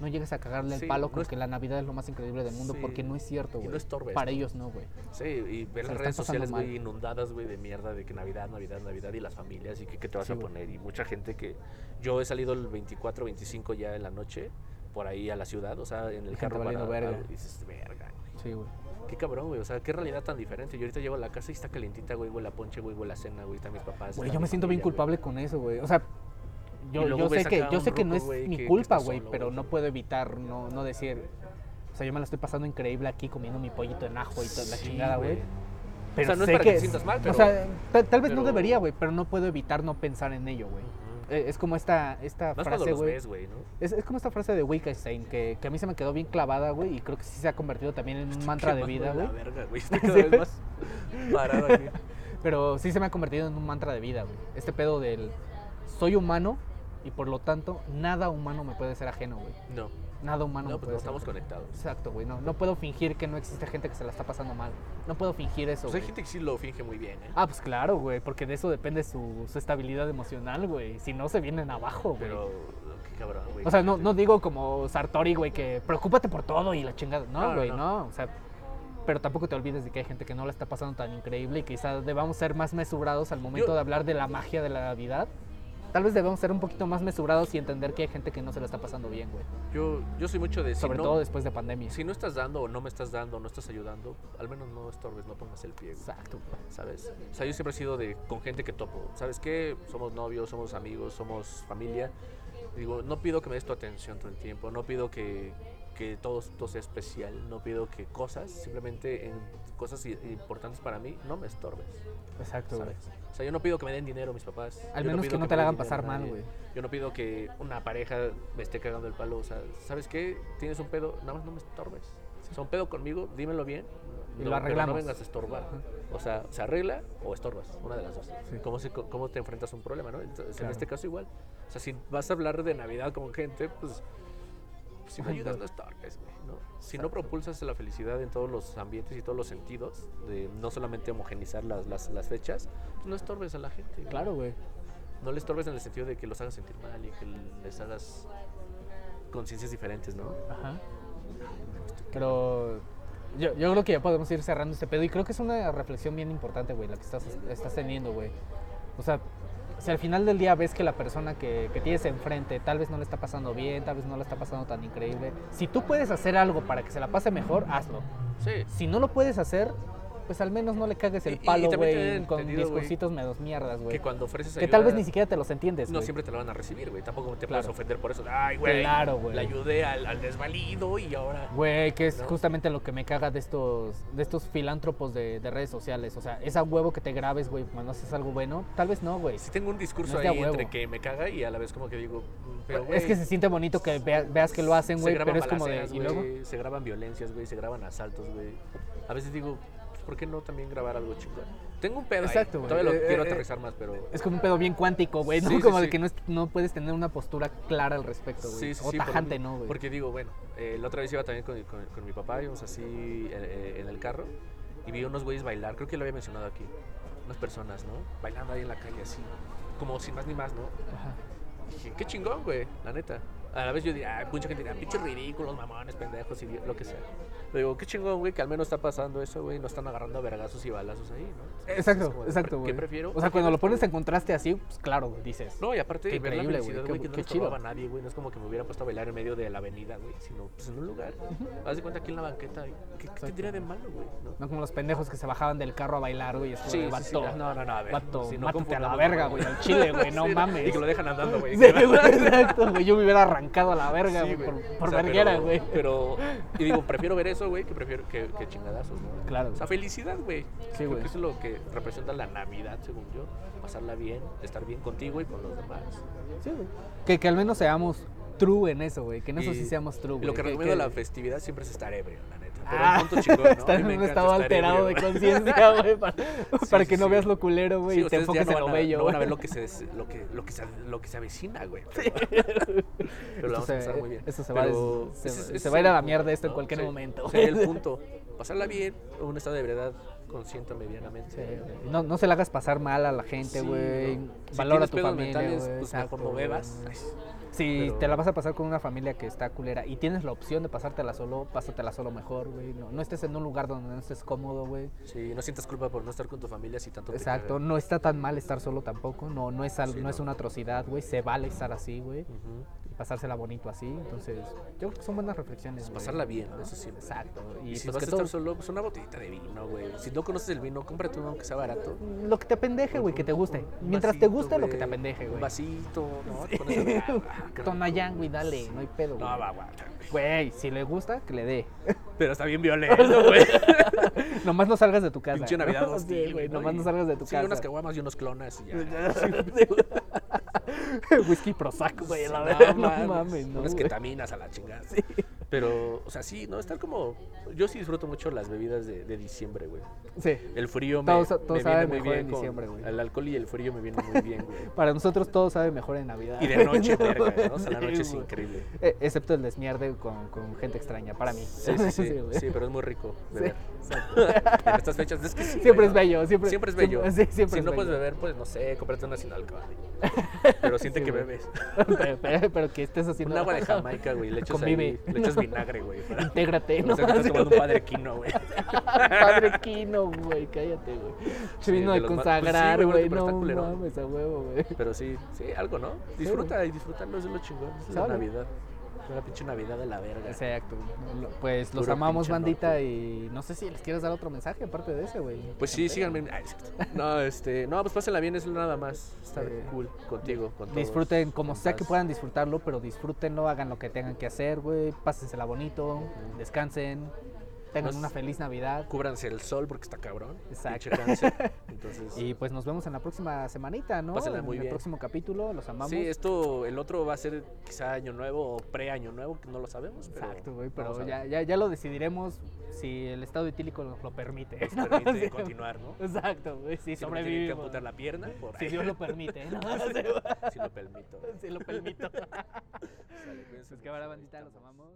No llegues a cagarle el palo no con es- que la Navidad es lo más increíble del mundo Sí, porque no es cierto, no güey. estorbes, Para ¿no? ellos no, güey. Sí, y ver las la redes sociales, güey, inundadas, güey, de mierda, de que Navidad, Navidad, Navidad y las familias y que qué te vas Sí, a poner. Y mucha gente que yo he salido el 24, 25 ya en la noche por ahí a la ciudad, o sea, en el carro para... verga. y dices, verga. Sí, güey. Qué cabrón, güey, o sea, qué realidad tan diferente. Yo ahorita llego a la casa y está calientita, güey, huele a ponche, güey, huele a cena, güey, están mis papás. Güey, yo me siento bien culpable con eso, güey. O sea, yo, sé que yo sé que no es mi que- culpa, güey, pero no puedo evitar no, no decir, o sea, yo me la estoy pasando increíble aquí comiendo mi pollito en ajo y toda la chingada, güey. Pero sea, no es sé para que te es- sientas mal, O pero- sea, tal, tal vez no debería, güey, pero no puedo evitar no pensar en ello, güey. Eh, Es como esta, esta Más frase, güey. Es, es como esta frase de Wittgenstein que, que a mí se me quedó bien clavada, güey, y creo que sí se ha convertido también en un mantra de vida, güey. verga, güey, está Sí, cada vez güey. más parado aquí. Pero sí se me ha convertido en un mantra de vida, güey. Este pedo del soy humano y por lo tanto nada humano me puede ser ajeno, güey. No, Nada humano no, me pues puede no ser estamos conectados. Exacto, güey. No, no puedo fingir que no existe gente que se la está pasando mal. No puedo fingir eso, Pues hay güey. gente que sí lo finge muy bien, ¿eh? Ah, pues claro, güey, porque de eso depende su, su estabilidad emocional, güey. Si no, se vienen abajo, güey. Pero, qué cabrón, güey. O sea, no, no digo como Sartori, güey, que preocúpate por todo y la chingada. No, No, no, güey, no. no. O sea, pero tampoco te olvides de que hay gente que no la está pasando tan increíble y quizás debamos ser más mesurados al momento Yo- de hablar de la magia de la Navidad. Tal vez debemos ser un poquito más mesurados y entender que hay gente que no se la está pasando bien, güey. Yo, yo soy mucho de si Sobre no- todo después de pandemia. Si no estás dando o no me estás dando o no estás ayudando, al menos no estorbes, no pongas el pie, güey, Exacto. güey. ¿sabes? O sea, yo siempre he sido de con gente que topo. ¿Sabes qué? Somos novios, somos amigos, somos familia. Digo, no pido que me des tu atención todo el tiempo, no pido que, que todo, todo sea especial, no pido que cosas, simplemente en cosas importantes para mí, no me estorbes. Exacto, güey. ¿sabes? O sea, yo no pido que me den dinero mis papás. Al yo menos que no te la hagan pasar mal, güey. Yo no pido que una pareja me esté cagando el palo. O sea, ¿sabes qué? Tienes un pedo, nada más no me estorbes. O sea, un pedo conmigo, dímelo bien. Y no- lo pero arreglamos. no vengas a estorbar. O sea, se arregla o estorbas, una de las dos. Sí. ¿Cómo, se- cómo te enfrentas a un problema, no? Entonces, Claro. en este caso igual. O sea, si vas a hablar de Navidad con gente, pues, si me ayudas no estorbes, güey. Si no propulsas la felicidad en todos los ambientes y todos los sentidos, de no solamente homogenizar las, las, las fechas, no estorbes a la gente. güey. Claro, güey. No les estorbes en el sentido de que los hagas sentir mal y que les hagas conciencias diferentes, ¿no? Ajá. Pero yo, yo creo que ya podemos ir cerrando este pedo y creo que es una reflexión bien importante, güey, la que estás, estás teniendo, güey. O sea, si al final del día ves que la persona que, que tienes enfrente tal vez no le está pasando bien, tal vez no le está pasando tan increíble, si tú puedes hacer algo para que se la pase mejor, hazlo. Sí. Si no lo puedes hacer, pues al menos no le cagues el palo, güey, con discursitos menos mierdas, güey. Que cuando ofreces Que ayuda, tal vez ni siquiera te los entiendes, no siempre te la van a recibir, güey. Tampoco te Claro. puedes ofender por eso. Ay, güey. Claro, güey. Le ayudé al, al desvalido y ahora. Güey, que es ¿no? justamente lo que me caga de estos, de estos filántropos de, de redes sociales. O sea, es a huevo que te grabes, güey, cuando haces algo bueno. Tal vez no, güey. Si tengo un discurso No ahí entre que me caga y a la vez como que digo, mm, es que se siente bonito que vea- veas que lo hacen, güey, pero es como de... ¿Y luego? Se graban violencias, güey, se graban asaltos, güey. A veces digo, ¿por qué no también grabar algo chingón? Tengo un pedo Exacto, ahí. güey. Todavía lo Eh, quiero eh, aterrizar más, pero... Es como un pedo bien cuántico, güey, ¿no? Sí, sí, como de sí. que no, es- no puedes tener una postura clara al respecto, güey. Sí, sí, o por tajante, ¿no, güey? Porque digo, bueno, eh, la otra vez iba también con, con- con mi papá, íbamos así eh, eh, en el carro y vi unos güeyes bailar, creo que lo había mencionado aquí, unas personas, ¿no? Bailando ahí en la calle así, como sin más ni más, ¿no? Ajá. Dije, qué chingón, güey, la neta. A la vez yo diría, ah, mucha gente dirá, pinches ridículos, mamones, pendejos, idi- lo que sea. Pero digo, qué chingón, güey, que al menos está pasando eso, güey, no están agarrando vergazos y balazos ahí, ¿no? Es Exacto, de, exacto, ¿qué güey. prefiero? O sea, cuando lo pones en contraste así, pues claro, güey, dices... No, y aparte Qué ver increíble, güey, qué- que no qué chido. a nadie, güey. No es como que me hubiera puesto a bailar en medio de la avenida, güey, sino pues en un lugar. Haz de cuenta aquí en la banqueta. ¿Qué, qué tendría de malo, güey? ¿no? No como los pendejos que se bajaban del carro a bailar, güey. Es como de, vato, No, no, no, a ver. vato, si no mátate a la verga, güey, al chile, güey, no Sí, mames. Y que lo dejan andando, güey. Sí, güey, exacto, güey. Yo me hubiera arrancado a la verga, Sí, güey, por, güey. por O sea, verguera, pero- güey. Pero, y digo, prefiero ver eso, güey, que prefiero que, que chingadazos, ¿no? Claro, O sea, felicidad, güey. Sí, güey. eso es lo que representa la Navidad, según yo. Pasarla bien, estar bien contigo y con los demás. Sí, güey. Que, que al menos seamos true en eso, güey. Que en eso Y- sí seamos true, y güey. lo que recomiendo de la festividad siempre es estar ebrio, la neta. Pero Ah, un punto chingón, ¿no? Mí en un estado alterado de ebrio, conciencia, güey, para, para Sí, que sí, no veas lo culero, güey, y te enfoques no en lo bello, No van a ver lo que se, lo que, lo que se, lo que se avecina, güey. Pero, pero lo vamos se- a pasar muy bien. esto se va Pero se- es- se va a ir a la mierda esto en cualquier momento, el punto. Pasarla bien, un estado de ebriedad consciente medianamente. No, no se le hagas pasar mal a la gente, güey. Valora tu familia, mentales, pues mejor no bebas. Si pero- te la vas a pasar con una familia que está culera y tienes la opción de pasártela solo, pásatela solo mejor, güey. No, no estés en un lugar donde no estés cómodo, güey. Sí, no sientas culpa por no estar con tu familia si tanto Exacto, no está tan mal estar solo tampoco. No, no, es, al- Sí, no, es una atrocidad, güey. Se vale estar así, güey. Pasársela bonito así. Entonces, yo creo que son buenas reflexiones. Pasarla bien, eso siempre. Exacto. Y, Y, si pues vas que a estar todo- solo, pues una botellita de vino, güey. Si no conoces el vino, cómprate uno que sea barato. Lo que te apendeje, güey, que te guste. Un Mientras te guste, lo que te güey. apendeje, Un güey. vasito, ¿no? Ver, ah, qué rico. Tonayán, güey, dale, no hay pedo, No, güey. va, va. Güey, si le gusta, que le dé. Pero está bien violento, güey. Nomás no salgas de tu casa. Pinche Navidad Sí, hostil, güey. ¿no? Nomás no salgas de tu sí, casa. unas caguamas y unos clonas y ya. Whisky Prozac, güey, Sí, la no verdad. No mames, no. Unas ketaminas a la chingada. Pero, o sea, sí, ¿no? Estar como... Yo sí disfruto mucho las bebidas de, de diciembre, güey. Sí. El frío me, Todo todo me sabe viene muy bien en con- diciembre, güey. El alcohol y el frío me vienen muy bien, güey. Para nosotros todo sabe mejor en Navidad. Y de noche, verga, ¿no? O sea, la noche es increíble. Eh, excepto el desmierde con, con gente extraña, para mí. Sí, sí, sí. Sí, pero es muy rico beber. En estas fechas es que sí, Siempre güey, es bello, siempre- Siempre es bello. siempre- sí, siempre si es no puedes beber, pues no sé, cómprate una sin alcohol. Pero siente que bebes. pero, pero- pero que estés haciendo. Un agua de Jamaica, güey. Le echas, Convive. ahí- le echas vinagre, güey. para- Intégrate, No sé que estás tomando un padre quino, güey. Padre Quino, güey, cállate, güey. Sí, vino de consagrar, pues güey, no mames, a huevo, güey. Pero sí, sí, algo, ¿no? Disfruta y disfrutarlo es lo chingón. Es la. Navidad. Una pinche Navidad de la verga. Exacto. Pues los Puro amamos, bandita, y no sé si les quieres dar otro mensaje aparte de ese, güey. Pues sí, síganme. Cierto. No, este, no, pues pásenla bien, es nada más. Está Sí. cool contigo, con todos, Disfruten como sea que puedan disfrutarlo, pero disfrútenlo, hagan lo que tengan que hacer, güey. Pásensela bonito, descansen, tengan Nos- una feliz Navidad. Cúbranse el sol porque está cabrón. Exacto. Entonces, Y pues nos vemos en la próxima semanita, ¿no? Pásenla en el próximo capítulo, los amamos. sí, esto, el otro va a ser quizá año nuevo o pre-año nuevo, que no lo sabemos. Pero Exacto, güey, pero ya, ya, ya lo decidiremos si el estado etílico nos lo permite. Nos permite Sí. continuar, ¿no? Exacto, güey, si Si no tienen que sobrevivimos. amputar la pierna, por Si. Dios lo permite, ¿no? si lo permito. si lo permito. Sale, Pues mucho, que ahora, bandita, los amamos.